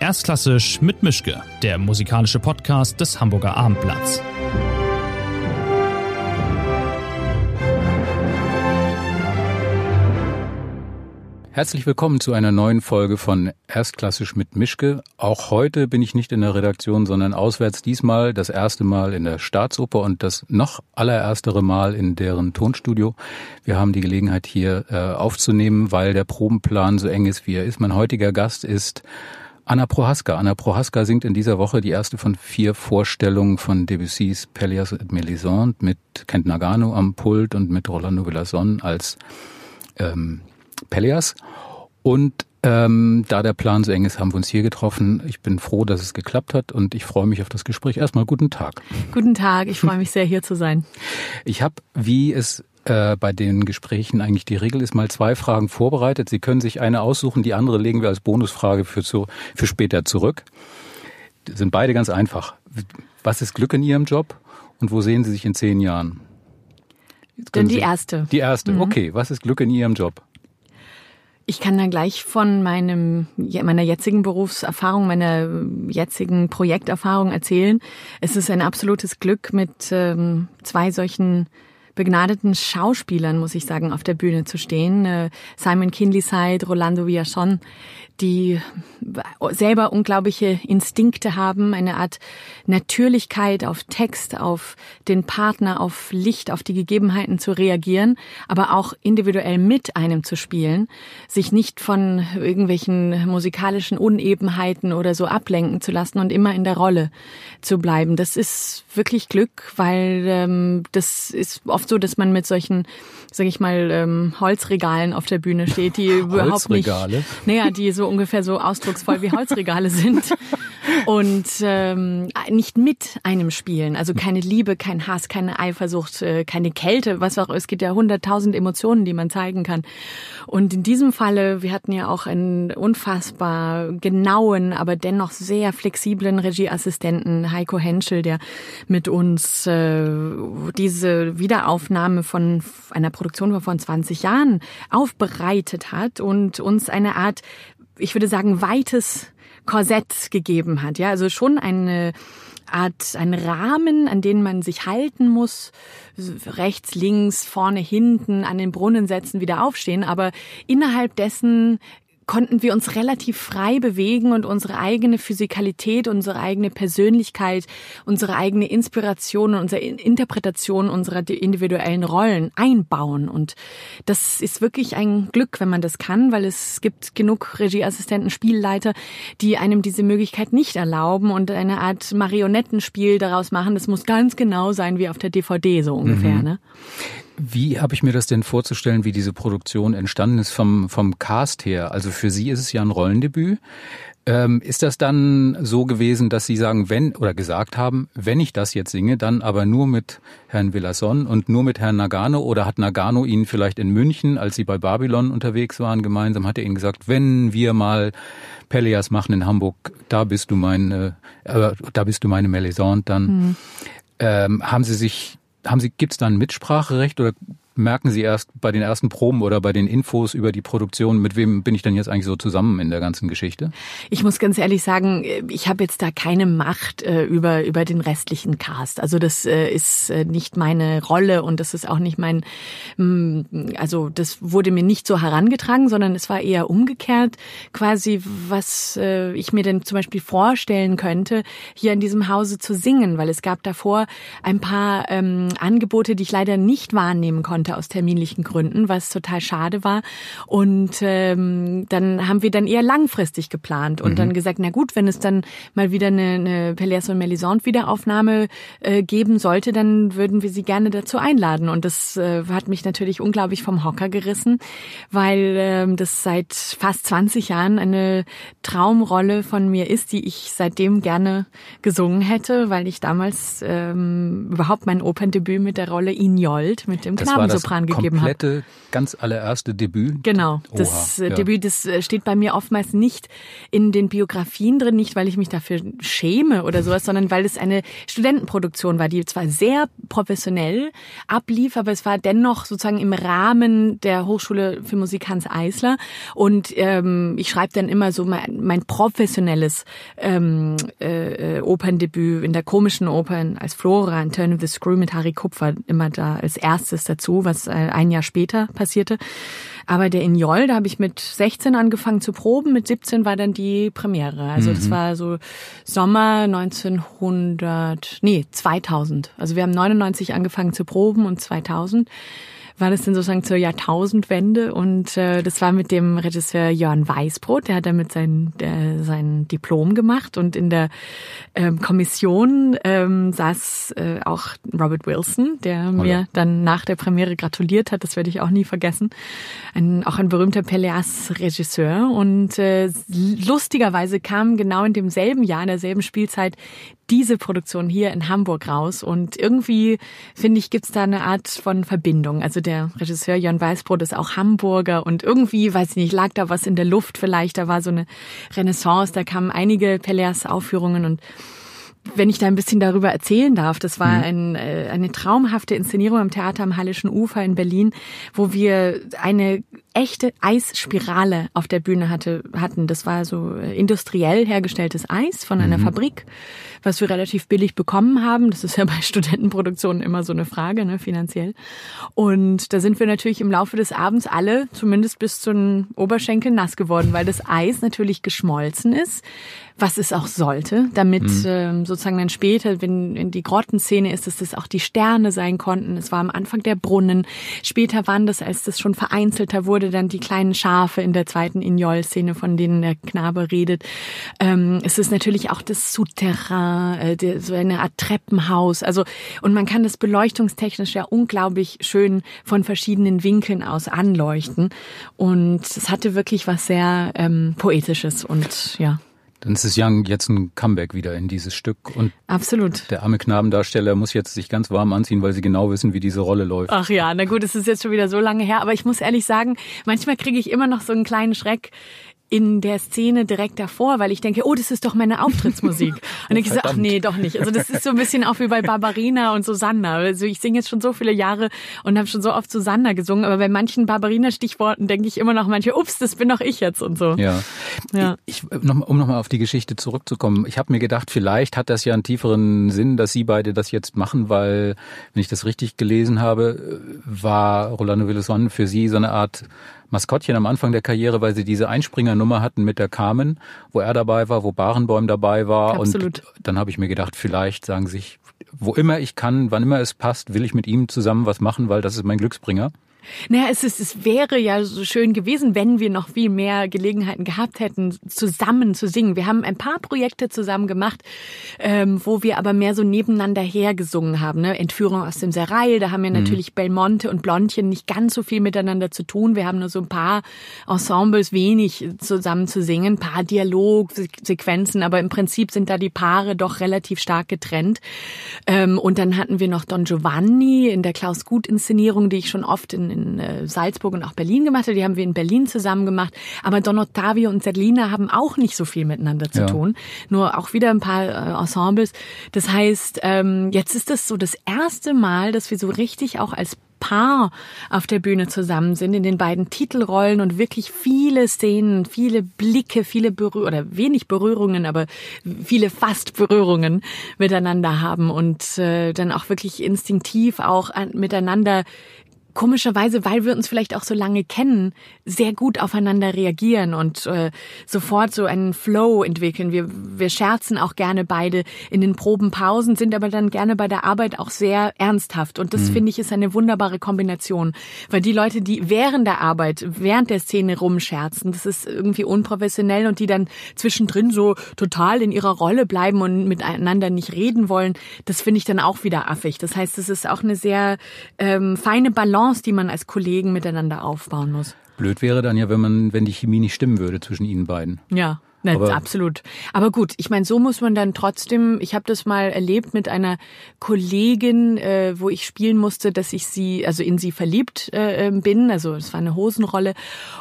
Erstklassisch mit Mischke, der musikalische Podcast des Hamburger Abendblatts. Herzlich willkommen zu einer neuen Folge von Erstklassisch mit Mischke. Auch heute bin ich nicht in der Redaktion, sondern auswärts diesmal das erste Mal in der Staatsoper und das noch allererstere Mal in deren Tonstudio. Wir haben die Gelegenheit hier äh, aufzunehmen, weil der Probenplan so eng ist, wie er ist. Mein heutiger Gast ist Anna Prohaska. Anna Prohaska singt in dieser Woche die erste von vier Vorstellungen von Debussys Pelléas et Mélisande mit Kent Nagano am Pult und mit Rolando Villazon als ähm, Pelleas. Und ähm, da der Plan so eng ist, haben wir uns hier getroffen. Ich bin froh, dass es geklappt hat und ich freue mich auf das Gespräch. Erstmal guten Tag. Guten Tag, ich freue mich sehr, hier zu sein. Ich habe, wie es äh, bei den Gesprächen eigentlich die Regel ist, mal zwei Fragen vorbereitet. Sie können sich eine aussuchen, die andere legen wir als Bonusfrage für, zu, für später zurück. Die sind beide ganz einfach. Was ist Glück in Ihrem Job und wo sehen Sie sich in zehn Jahren? Dann die Sie, erste. Die erste, mhm. okay. Was ist Glück in Ihrem Job? Ich kann da gleich von meinem, meiner jetzigen Berufserfahrung, meiner jetzigen Projekterfahrung erzählen. Es ist ein absolutes Glück, mit ähm, zwei solchen begnadeten Schauspielern, muss ich sagen, auf der Bühne zu stehen. Äh, Simon Kinleyside, Rolando Villachon, die selber unglaubliche Instinkte haben, eine Art Natürlichkeit auf Text, auf den Partner, auf Licht, auf die Gegebenheiten zu reagieren, aber auch individuell mit einem zu spielen, sich nicht von irgendwelchen musikalischen Unebenheiten oder so ablenken zu lassen und immer in der Rolle zu bleiben. Das ist wirklich Glück, weil ähm, das ist oft so, dass man mit solchen, sage ich mal, ähm, Holzregalen auf der Bühne steht, die überhaupt nicht, naja, die so ungefähr so ausdrucksvoll wie Holzregale sind und ähm, nicht mit einem spielen. Also keine Liebe, kein Hass, keine Eifersucht, äh, keine Kälte, was auch. Es gibt ja hunderttausend Emotionen, die man zeigen kann. Und in diesem Falle, wir hatten ja auch einen unfassbar genauen, aber dennoch sehr flexiblen Regieassistenten Heiko Henschel, der mit uns äh, diese Wiederaufnahme von einer Produktion von vor 20 Jahren aufbereitet hat und uns eine Art ich würde sagen, weites Korsett gegeben hat. Ja, also schon eine Art, ein Rahmen, an den man sich halten muss, rechts, links, vorne, hinten, an den Brunnen setzen, wieder aufstehen, aber innerhalb dessen konnten wir uns relativ frei bewegen und unsere eigene Physikalität, unsere eigene Persönlichkeit, unsere eigene Inspiration und unsere Interpretation unserer individuellen Rollen einbauen. Und das ist wirklich ein Glück, wenn man das kann, weil es gibt genug Regieassistenten, Spielleiter, die einem diese Möglichkeit nicht erlauben und eine Art Marionettenspiel daraus machen. Das muss ganz genau sein wie auf der DVD so ungefähr. Mhm. Ne? Wie habe ich mir das denn vorzustellen, wie diese Produktion entstanden ist vom, vom Cast her? Also für Sie ist es ja ein Rollendebüt. Ähm, ist das dann so gewesen, dass Sie sagen, wenn, oder gesagt haben, wenn ich das jetzt singe, dann aber nur mit Herrn Villasson und nur mit Herrn Nagano? Oder hat Nagano Ihnen vielleicht in München, als Sie bei Babylon unterwegs waren, gemeinsam, hat er Ihnen gesagt, wenn wir mal Pelleas machen in Hamburg, da bist du meine, äh, da bist du meine Melisande, dann mhm. ähm, haben Sie sich haben Sie, gibt es da ein Mitspracherecht oder merken Sie erst bei den ersten Proben oder bei den Infos über die Produktion, mit wem bin ich denn jetzt eigentlich so zusammen in der ganzen Geschichte? Ich muss ganz ehrlich sagen, ich habe jetzt da keine Macht äh, über, über den restlichen Cast. Also das äh, ist äh, nicht meine Rolle und das ist auch nicht mein, mh, mm, also das wurde mir nicht so herangetragen, sondern es war eher umgekehrt quasi, was äh, ich mir denn zum Beispiel vorstellen könnte, hier in diesem Hause zu singen, weil es gab davor ein paar ähm, Angebote, die ich leider nicht wahrnehmen konnte konnte aus terminlichen Gründen, was total schade war. Und ähm, dann haben wir dann eher langfristig geplant und mhm. dann gesagt, na gut, wenn es dann mal wieder eine, eine Pelléas und Melisande Wiederaufnahme äh, geben sollte, dann würden wir sie gerne dazu einladen. Und das äh, hat mich natürlich unglaublich vom Hocker gerissen, weil ähm, das seit fast 20 Jahren eine Traumrolle von mir ist, die ich seitdem gerne gesungen hätte, weil ich damals ähm, überhaupt mein Operndebüt mit der Rolle Injold mit dem Knabensoprano Mezzosopran gegeben habe. Das komplette, ganz allererste Debüt? Genau, das Oha, äh, ja. Debüt, das äh, steht bei mir oftmals nicht in den Biografien drin, nicht weil ich mich dafür schäme oder sowas, sondern weil es eine Studentenproduktion war, die zwar sehr professionell ablief, aber es war dennoch sozusagen im Rahmen der Hochschule für Musik Hans Eisler und ähm, ich schreibe dann immer so mein, mein professionelles ähm, äh, Operndebüt in der komischen Oper als Flora in Turn of the Screw mit Harry Kupfer immer da als erstes dazu, was äh, ein Jahr später passierte. Aber der in Joll, da habe ich mit 16 angefangen zu proben, mit 17 war dann die Premiere. Also mhm. das war so Sommer 1900, nee, 2000. Also wir haben 99 angefangen zu proben und 2000 war das dann sozusagen zur Jahrtausendwende und äh, das war mit dem Regisseur Jörn Weißbrot, der hat damit sein, der, sein Diplom gemacht und in der ähm, Kommission ähm, saß äh, auch Robert Wilson, der Hallo. mir dann nach der Premiere gratuliert hat, das werde ich auch nie vergessen. Ein, auch ein berühmter Peleas-Regisseur und äh, lustigerweise kam genau in demselben Jahr, in derselben Spielzeit diese Produktion hier in Hamburg raus. Und irgendwie, finde ich, gibt's da eine Art von Verbindung. Also der Regisseur Jörn Weißbrot ist auch Hamburger und irgendwie, weiß ich nicht, lag da was in der Luft vielleicht. Da war so eine Renaissance, da kamen einige Peleas-Aufführungen und wenn ich da ein bisschen darüber erzählen darf, das war mhm. ein, äh, eine traumhafte Inszenierung am Theater am Hallischen Ufer in Berlin, wo wir eine echte Eisspirale auf der Bühne hatte, hatten. Das war so äh, industriell hergestelltes Eis von einer mhm. Fabrik, was wir relativ billig bekommen haben. Das ist ja bei Studentenproduktionen immer so eine Frage, ne, finanziell. Und da sind wir natürlich im Laufe des Abends alle, zumindest bis zu den Oberschenkeln, nass geworden, weil das Eis natürlich geschmolzen ist was es auch sollte, damit mhm. ähm, sozusagen dann später, wenn in die Grottenszene ist, dass das auch die Sterne sein konnten. Es war am Anfang der Brunnen. Später waren das, als das schon vereinzelter wurde, dann die kleinen Schafe in der zweiten Ignol-Szene, von denen der Knabe redet. Ähm, es ist natürlich auch das Souterrain, äh, so eine Art Treppenhaus. Also und man kann das beleuchtungstechnisch ja unglaublich schön von verschiedenen Winkeln aus anleuchten. Und es hatte wirklich was sehr ähm, poetisches und ja. Dann ist es Young jetzt ein Comeback wieder in dieses Stück. Und Absolut. Der arme Knabendarsteller muss jetzt sich ganz warm anziehen, weil sie genau wissen, wie diese Rolle läuft. Ach ja, na gut, es ist jetzt schon wieder so lange her. Aber ich muss ehrlich sagen, manchmal kriege ich immer noch so einen kleinen Schreck, in der Szene direkt davor, weil ich denke, oh, das ist doch meine Auftrittsmusik. Und ich so, ach nee, doch nicht. Also das ist so ein bisschen auch wie bei Barbarina und Susanna. Also ich singe jetzt schon so viele Jahre und habe schon so oft Susanna gesungen, aber bei manchen Barbarina-Stichworten denke ich immer noch manche, ups, das bin doch ich jetzt und so. Ja. ja. Ich, noch, um nochmal auf die Geschichte zurückzukommen. Ich habe mir gedacht, vielleicht hat das ja einen tieferen Sinn, dass Sie beide das jetzt machen, weil, wenn ich das richtig gelesen habe, war Rolando Villazon für Sie so eine Art Maskottchen am Anfang der Karriere, weil sie diese Einspringernummer hatten mit der Carmen, wo er dabei war, wo Barenbäum dabei war. Absolut. Und dann habe ich mir gedacht, vielleicht sagen sich, wo immer ich kann, wann immer es passt, will ich mit ihm zusammen was machen, weil das ist mein Glücksbringer. Naja, es, ist, es wäre ja so schön gewesen, wenn wir noch viel mehr Gelegenheiten gehabt hätten, zusammen zu singen. Wir haben ein paar Projekte zusammen gemacht, ähm, wo wir aber mehr so nebeneinander hergesungen haben. Ne? Entführung aus dem Serail, da haben wir mhm. natürlich Belmonte und Blondchen nicht ganz so viel miteinander zu tun. Wir haben nur so ein paar Ensembles, wenig zusammen zu singen, ein paar Dialogsequenzen, aber im Prinzip sind da die Paare doch relativ stark getrennt. Ähm, und dann hatten wir noch Don Giovanni in der Klaus-Gut-Inszenierung, die ich schon oft in in äh, Salzburg und auch Berlin gemacht hat. Die haben wir in Berlin zusammen gemacht. Aber Don Ottavio und Zerlina haben auch nicht so viel miteinander zu ja. tun. Nur auch wieder ein paar äh, Ensembles. Das heißt, ähm, jetzt ist das so das erste Mal, dass wir so richtig auch als Paar auf der Bühne zusammen sind, in den beiden Titelrollen und wirklich viele Szenen, viele Blicke, viele Berührungen, oder wenig Berührungen, aber viele fast Berührungen miteinander haben und äh, dann auch wirklich instinktiv auch an, miteinander komischerweise, weil wir uns vielleicht auch so lange kennen, sehr gut aufeinander reagieren und äh, sofort so einen Flow entwickeln. Wir, wir scherzen auch gerne beide in den Probenpausen, sind aber dann gerne bei der Arbeit auch sehr ernsthaft. Und das mhm. finde ich ist eine wunderbare Kombination. Weil die Leute, die während der Arbeit, während der Szene rumscherzen, das ist irgendwie unprofessionell und die dann zwischendrin so total in ihrer Rolle bleiben und miteinander nicht reden wollen, das finde ich dann auch wieder affig. Das heißt, es ist auch eine sehr ähm, feine Balance Balance, die man als Kollegen miteinander aufbauen muss. Blöd wäre dann ja, wenn man, wenn die Chemie nicht stimmen würde zwischen Ihnen beiden. Ja. Na, aber absolut. Aber gut, ich meine, so muss man dann trotzdem, ich habe das mal erlebt mit einer Kollegin, äh, wo ich spielen musste, dass ich sie, also in sie verliebt äh, bin, also es war eine Hosenrolle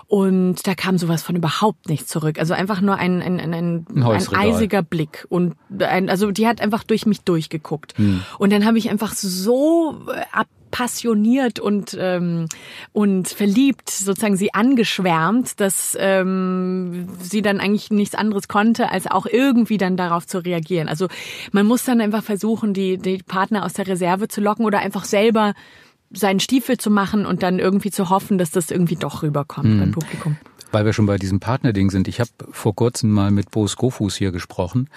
und da kam sowas von überhaupt nicht zurück. Also einfach nur ein, ein, ein, ein, Ein ein eisiger Blick und ein, also die hat einfach durch mich durchgeguckt. Und dann habe ich einfach so äh, abpassioniert und ähm, und verliebt sozusagen sie angeschwärmt, dass ähm, sie dann eigentlich nichts anderes konnte, als auch irgendwie dann darauf zu reagieren. Also man muss dann einfach versuchen, die, die Partner aus der Reserve zu locken oder einfach selber seinen Stiefel zu machen und dann irgendwie zu hoffen, dass das irgendwie doch rüberkommt beim Publikum. Weil wir schon bei diesem Partnerding sind. Ich habe vor kurzem mal mit Bo Skofus hier gesprochen.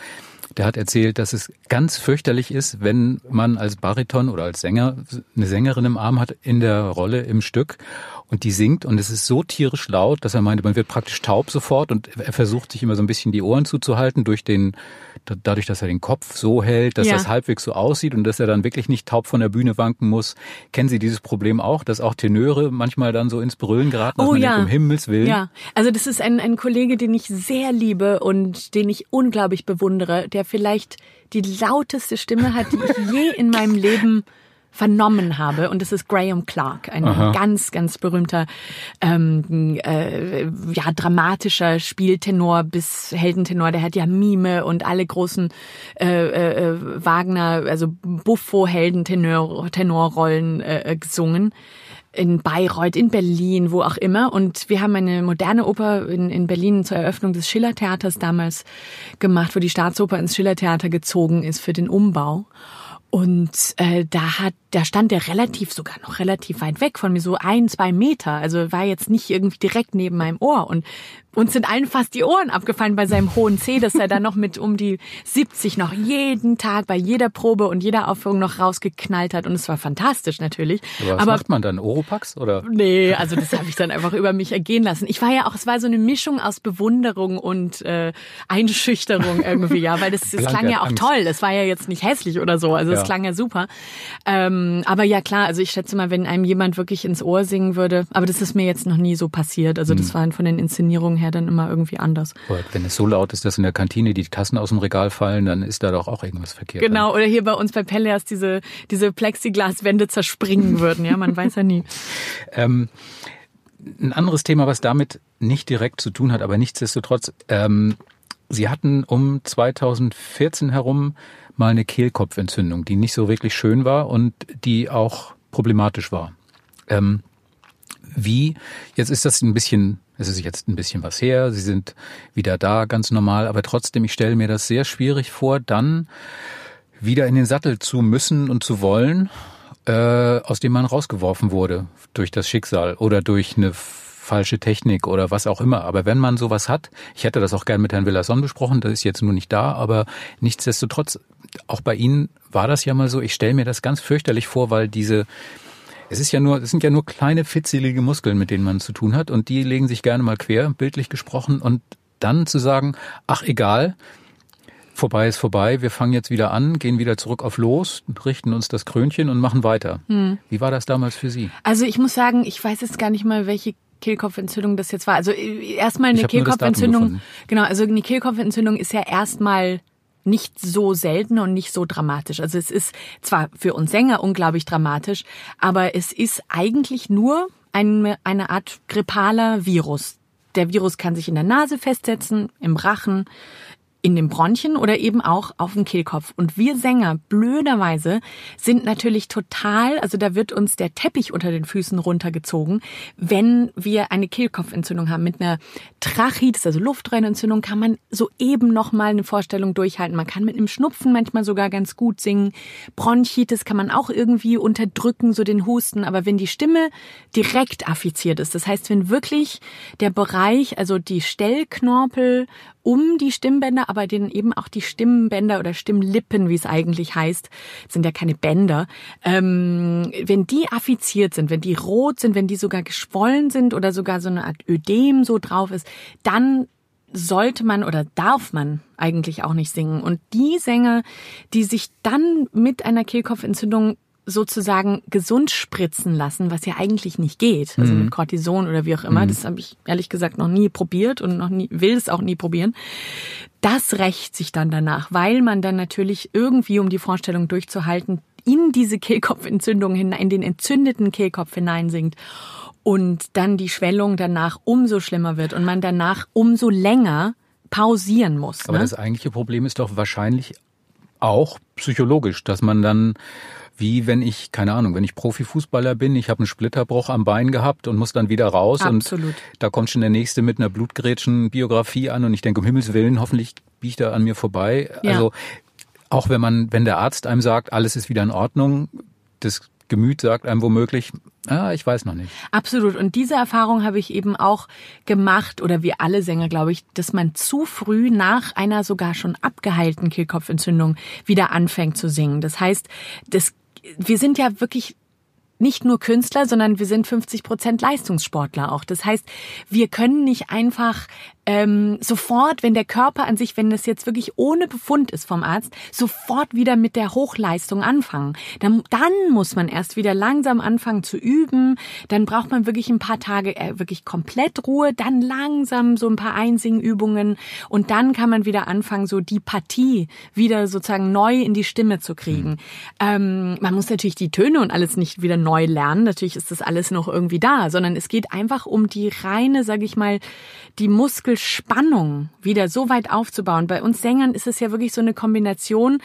Der hat erzählt, dass es ganz fürchterlich ist, wenn man als Bariton oder als Sänger eine Sängerin im Arm hat in der Rolle im Stück und die singt und es ist so tierisch laut, dass er meinte, man wird praktisch taub sofort und er versucht sich immer so ein bisschen die Ohren zuzuhalten durch den, dadurch, dass er den Kopf so hält, dass Ja. das halbwegs so aussieht und dass er dann wirklich nicht taub von der Bühne wanken muss. Kennen Sie dieses Problem auch, dass auch Tenöre manchmal dann so ins Brüllen geraten, dass Oh man ja. denkt, um Himmels Willen? Ja, also das ist ein, ein Kollege, den ich sehr liebe und den ich unglaublich bewundere, der vielleicht die lauteste Stimme hat, die ich je in meinem Leben vernommen habe und das ist Graham Clark, ein Aha. ganz, ganz berühmter, ähm, äh, ja dramatischer Spieltenor bis Heldentenor. Der hat ja Mime und alle großen äh, äh, Wagner, also Buffo-Heldentenorrollen äh, gesungen in Bayreuth, in Berlin, wo auch immer. Und wir haben eine moderne Oper in, in Berlin zur Eröffnung des Schillertheaters damals gemacht, wo die Staatsoper ins Schillertheater gezogen ist für den Umbau. Und äh, da hat, da stand der relativ, sogar noch relativ weit weg von mir, so ein, zwei Meter. Also war jetzt nicht irgendwie direkt neben meinem Ohr. Und uns sind allen fast die Ohren abgefallen bei seinem hohen C, dass er da noch mit um die 70 noch jeden Tag bei jeder Probe und jeder Aufführung noch rausgeknallt hat. Und es war fantastisch natürlich. Aber was macht man dann? Oropax oder? Nee, also das habe ich dann einfach über mich ergehen lassen. Ich war ja auch, es war so eine Mischung aus Bewunderung und äh, Einschüchterung irgendwie, ja, weil das, das klang ja auch toll. Das war ja jetzt nicht hässlich oder so, also es Ja. klang ja super. Ähm, aber ja klar, also ich schätze mal, wenn einem jemand wirklich ins Ohr singen würde, aber das ist mir jetzt noch nie so passiert. Also Hm. das war von den Inszenierungen her dann immer irgendwie anders. Oder Wenn es so laut ist, dass in der Kantine die Tassen aus dem Regal fallen, dann ist da doch auch irgendwas verkehrt. Genau, oder hier bei uns bei Pelleas diese, diese Plexiglaswände zerspringen würden, ja, man weiß ja nie. Ähm, ein anderes Thema, was damit nicht direkt zu tun hat, aber nichtsdestotrotz, ähm, Sie hatten um 2014 herum mal eine Kehlkopfentzündung, die nicht so wirklich schön war und die auch problematisch war. Ähm, wie, jetzt ist das ein bisschen, es ist jetzt ein bisschen was her, Sie sind wieder da, ganz normal, aber trotzdem, ich stelle mir das sehr schwierig vor, dann wieder in den Sattel zu müssen und zu wollen, äh, aus dem man rausgeworfen wurde durch das Schicksal oder durch eine falsche Technik oder was auch immer. Aber wenn man sowas hat, ich hätte das auch gern mit Herrn Villasson besprochen, das ist jetzt nur nicht da, aber nichtsdestotrotz, auch bei Ihnen war das ja mal so, ich stelle mir das ganz fürchterlich vor, weil diese es ist ja nur, es sind ja nur kleine fitzelige Muskeln, mit denen man zu tun hat und die legen sich gerne mal quer, bildlich gesprochen und dann zu sagen, ach egal, vorbei ist vorbei, wir fangen jetzt wieder an, gehen wieder zurück auf los, richten uns das Krönchen und machen weiter. Wie war das damals für Sie? Also ich muss sagen, ich weiß jetzt gar nicht mal, welche Kehlkopfentzündung das jetzt war. Also äh, erstmal eine Kehlkopfentzündung. Genau, also eine Kehlkopfentzündung ist ja erstmal nicht so selten und nicht so dramatisch. Also es ist zwar für uns Sänger unglaublich dramatisch, aber es ist eigentlich nur eine, eine Art grippaler Virus. Der Virus kann sich in der Nase festsetzen, im Rachen, in den Bronchien oder eben auch auf dem Kehlkopf. Und wir Sänger, blöderweise, sind natürlich total, also da wird uns der Teppich unter den Füßen runtergezogen, wenn wir eine Kehlkopfentzündung haben. Mit einer Tracheitis, also Luftröhrenentzündung, kann man so eben noch mal eine Vorstellung durchhalten. Man kann mit einem Schnupfen manchmal sogar ganz gut singen. Bronchitis kann man auch irgendwie unterdrücken, so den Husten. Aber wenn die Stimme direkt affiziert ist, das heißt, wenn wirklich der Bereich, also die Stellknorpel um die Stimmbänder, aber denen eben auch die Stimmbänder oder Stimmlippen, wie es eigentlich heißt, sind ja keine Bänder. Ähm, wenn die affiziert sind, wenn die rot sind, wenn die sogar geschwollen sind oder sogar so eine Art Ödem so drauf ist, dann sollte man oder darf man eigentlich auch nicht singen. Und die Sänger, die sich dann mit einer Kehlkopfentzündung sozusagen gesund spritzen lassen, was ja eigentlich nicht geht, also Mhm. mit Cortison oder wie auch immer. Mhm. Das habe ich ehrlich gesagt noch nie probiert und noch nie will es auch nie probieren. Das rächt sich dann danach, weil man dann natürlich irgendwie, um die Vorstellung durchzuhalten, in diese Kehlkopfentzündung hinein, in den entzündeten Kehlkopf hineinsinkt und dann die Schwellung danach umso schlimmer wird und man danach umso länger pausieren muss. Aber ne? das eigentliche Problem ist doch wahrscheinlich auch psychologisch, dass man dann wie wenn ich, keine Ahnung, wenn ich Profifußballer bin, ich habe einen Splitterbruch am Bein gehabt und muss dann wieder raus Absolut. und da kommt schon der nächste mit einer Blutgrätschen-Biografie an und ich denke, um Himmels Willen, hoffentlich biegt er an mir vorbei. Ja. Also auch wenn man, wenn der Arzt einem sagt, alles ist wieder in Ordnung, das Gemüt sagt einem womöglich, ah, ich weiß noch nicht. Absolut. Und diese Erfahrung habe ich eben auch gemacht, oder wir alle Sänger, glaube ich, dass man zu früh nach einer sogar schon abgeheilten Kehlkopfentzündung wieder anfängt zu singen. Das heißt, das, wir sind ja wirklich nicht nur Künstler, sondern wir sind 50 Prozent Leistungssportler auch. Das heißt, wir können nicht einfach ähm, sofort, wenn der Körper an sich, wenn das jetzt wirklich ohne Befund ist vom Arzt, sofort wieder mit der Hochleistung anfangen. Dann, dann muss man erst wieder langsam anfangen zu üben. Dann braucht man wirklich ein paar Tage äh, wirklich komplett Ruhe, dann langsam so ein paar Einsingübungen und dann kann man wieder anfangen, so die Partie wieder sozusagen neu in die Stimme zu kriegen. Ähm, man muss natürlich die Töne und alles nicht wieder neu lernen. Natürlich ist das alles noch irgendwie da, sondern es geht einfach um die reine, sage ich mal, die Muskelspannung wieder so weit aufzubauen. Bei uns Sängern ist es ja wirklich so eine Kombination,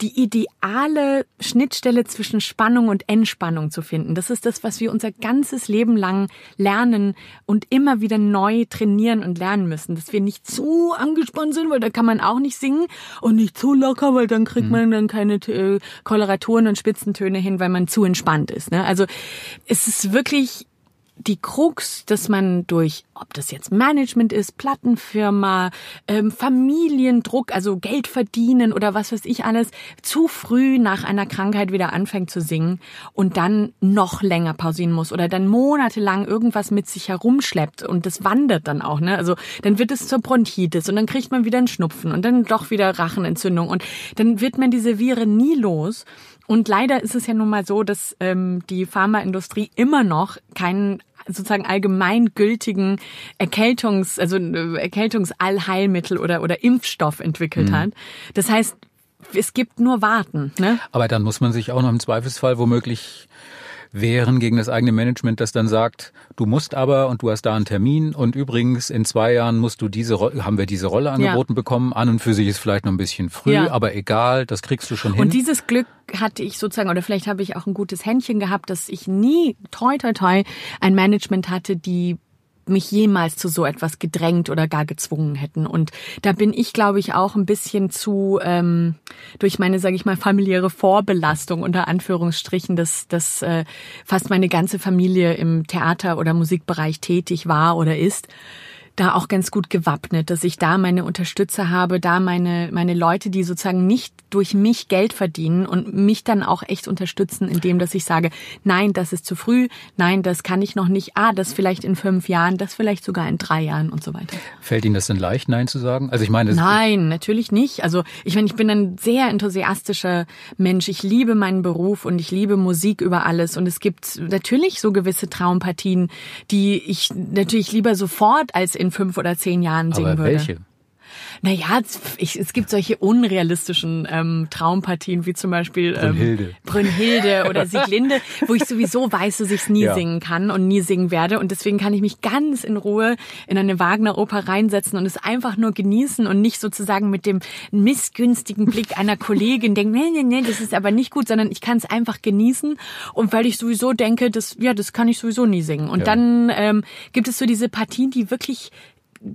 die ideale Schnittstelle zwischen Spannung und Entspannung zu finden. Das ist das, was wir unser ganzes Leben lang lernen und immer wieder neu trainieren und lernen müssen. Dass wir nicht zu angespannt sind, weil da kann man auch nicht singen und nicht zu locker, weil dann kriegt man dann keine äh, Koloraturen und Spitzentöne hin, weil man zu entspannt ist. Ne? Also es ist wirklich die Krux, dass man durch, ob das jetzt Management ist, Plattenfirma, ähm, Familiendruck, also Geld verdienen oder was weiß ich alles, zu früh nach einer Krankheit wieder anfängt zu singen und dann noch länger pausieren muss oder dann monatelang irgendwas mit sich herumschleppt und das wandert dann auch, ne? Also dann wird es zur Bronchitis und dann kriegt man wieder einen Schnupfen und dann doch wieder Rachenentzündung und dann wird man diese Viren nie los. Und leider ist es ja nun mal so, dass ähm, die Pharmaindustrie immer noch keinen sozusagen allgemeingültigen Erkältungs, also äh, Erkältungsallheilmittel oder oder Impfstoff entwickelt hat. Das heißt, es gibt nur Warten. Ne? Aber dann muss man sich auch noch im Zweifelsfall womöglich wehren gegen das eigene Management, das dann sagt, du musst aber und du hast da einen Termin und übrigens in zwei Jahren musst du diese Rolle, haben wir diese Rolle angeboten bekommen. An und für sich ist vielleicht noch ein bisschen früh, Ja. aber egal, das kriegst du schon hin. Und dieses Glück hatte ich sozusagen, oder vielleicht habe ich auch ein gutes Händchen gehabt, dass ich nie, toi, toi, toi, ein Management hatte, die mich jemals zu so etwas gedrängt oder gar gezwungen hätten. Und da bin ich, glaube ich, auch ein bisschen zu ähm, durch meine, sage ich mal, familiäre Vorbelastung unter Anführungsstrichen, dass, dass äh, fast meine ganze Familie im Theater- oder Musikbereich tätig war oder ist da auch ganz gut gewappnet, dass ich da meine Unterstützer habe, da meine, meine Leute, die sozusagen nicht durch mich Geld verdienen und mich dann auch echt unterstützen, indem dass ich sage, nein, das ist zu früh, nein, das kann ich noch nicht, ah, das vielleicht in fünf Jahren, das vielleicht sogar in drei Jahren und so weiter. Fällt Ihnen das denn leicht, Nein zu sagen? Also ich meine, Nein, natürlich nicht. Also ich meine, ich bin ein sehr enthusiastischer Mensch. Ich liebe meinen Beruf und ich liebe Musik über alles. Und es gibt natürlich so gewisse Traumpartien, die ich natürlich lieber sofort als in fünf oder zehn Jahren singen aber würde. welche? Naja, es, ich, es gibt solche unrealistischen ähm, Traumpartien wie zum Beispiel ähm, Brünnhilde. Brünnhilde oder Sieglinde, wo ich sowieso weiß, dass ich es nie Ja. singen kann und nie singen werde. Und deswegen kann ich mich ganz in Ruhe in eine Wagner-Oper reinsetzen und es einfach nur genießen und nicht sozusagen mit dem missgünstigen Blick einer Kollegin denken, nee, nee, nee, das ist aber nicht gut, sondern ich kann es einfach genießen. Und weil ich sowieso denke, das, ja, das kann ich sowieso nie singen. Und Ja. dann ähm, gibt es so diese Partien, die wirklich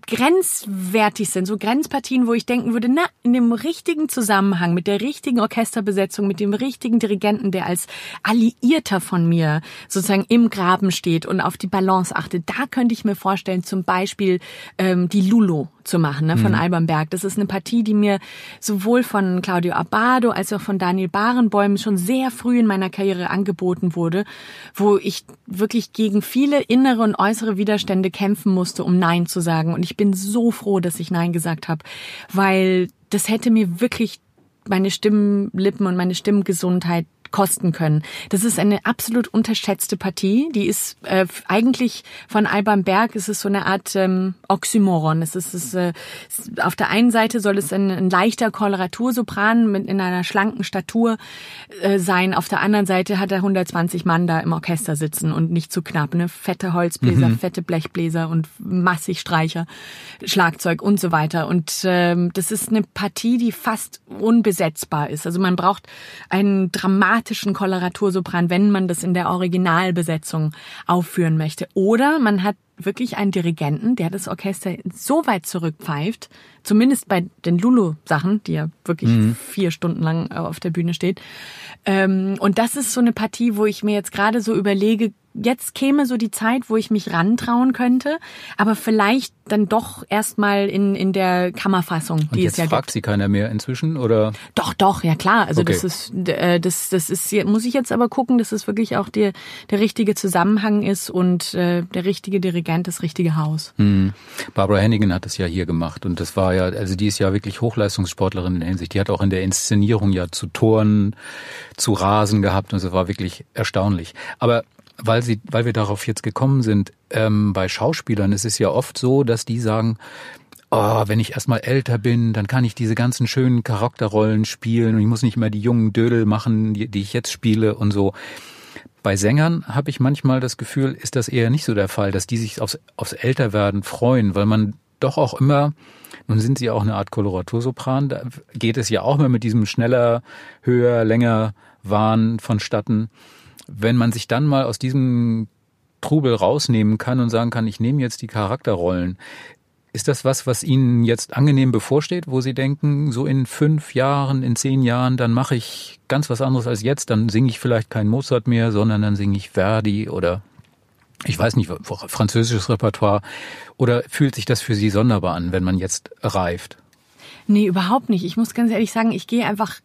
grenzwertig sind, so Grenzpartien, wo ich denken würde, na, in dem richtigen Zusammenhang, mit der richtigen Orchesterbesetzung, mit dem richtigen Dirigenten, der als Alliierter von mir sozusagen im Graben steht und auf die Balance achtet, da könnte ich mir vorstellen, zum Beispiel ähm, die Lulo zu machen, ne, von Alban Berg. Das ist eine Partie, die mir sowohl von Claudio Abbado als auch von Daniel Barenboim schon sehr früh in meiner Karriere angeboten wurde, wo ich wirklich gegen viele innere und äußere Widerstände kämpfen musste, um Nein zu sagen. Und ich bin so froh, dass ich Nein gesagt habe, weil das hätte mir wirklich meine Stimmlippen und meine Stimmgesundheit kosten können. Das ist eine absolut unterschätzte Partie. Die ist äh, eigentlich von Alban Berg ist es so eine Art ähm, Oxymoron. Es ist, es äh, auf der einen Seite soll es ein, ein leichter Koloratursopran mit in einer schlanken Statur äh, sein. Auf der anderen Seite hat er 120 Mann da im Orchester sitzen und nicht zu knapp. Ne? Fette Holzbläser, mhm. fette Blechbläser und massig Streicher, Schlagzeug und so weiter. Und ähm, das ist eine Partie, die fast unbesetzbar ist. Also man braucht einen dramatischen Koloratursopran, wenn man das in der Originalbesetzung aufführen möchte. Oder man hat wirklich einen Dirigenten, der das Orchester so weit zurückpfeift, zumindest bei den Lulu-Sachen, die ja wirklich mhm. vier Stunden lang auf der Bühne steht. Ähm, und das ist so eine Partie, wo ich mir jetzt gerade so überlege, jetzt käme so die Zeit, wo ich mich rantrauen könnte, aber vielleicht dann doch erstmal in, in der Kammerfassung, die Und es ja fragt gibt. sie keiner mehr inzwischen oder? Doch, doch, ja klar. Also okay. das ist, äh, das, das ist, muss ich jetzt aber gucken, dass es wirklich auch der, der richtige Zusammenhang ist und äh, der richtige Dirigent, das richtige Haus. Hm. Barbara Hennigan hat das ja hier gemacht und das war ja, also die ist ja wirklich Hochleistungssportlerin in der Hinsicht. Die hat auch in der Inszenierung ja zu Toren, zu Rasen gehabt und es war wirklich erstaunlich. Aber weil sie, weil wir darauf jetzt gekommen sind, ähm, bei Schauspielern ist es ja oft so, dass die sagen, oh, wenn ich erstmal älter bin, dann kann ich diese ganzen schönen Charakterrollen spielen und ich muss nicht mehr die jungen Dödel machen, die, die ich jetzt spiele und so. Bei Sängern habe ich manchmal das Gefühl, ist das eher nicht so der Fall, dass die sich aufs, aufs Älterwerden freuen, weil man doch auch immer, nun sind sie auch eine Art Koloratursopran, da geht es ja auch mehr mit diesem schneller, höher, länger Wahn vonstatten wenn man sich dann mal aus diesem Trubel rausnehmen kann und sagen kann, ich nehme jetzt die Charakterrollen, ist das was, was Ihnen jetzt angenehm bevorsteht, wo Sie denken, so in fünf Jahren, in zehn Jahren, dann mache ich ganz was anderes als jetzt, dann singe ich vielleicht kein Mozart mehr, sondern dann singe ich Verdi oder ich weiß nicht, französisches Repertoire. Oder fühlt sich das für Sie sonderbar an, wenn man jetzt reift? Nee, überhaupt nicht. Ich muss ganz ehrlich sagen, ich gehe einfach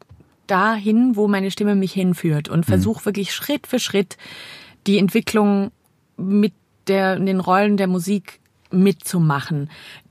dahin, wo meine Stimme mich hinführt und mhm. versuche wirklich Schritt für Schritt die Entwicklung mit der, den Rollen der Musik mitzumachen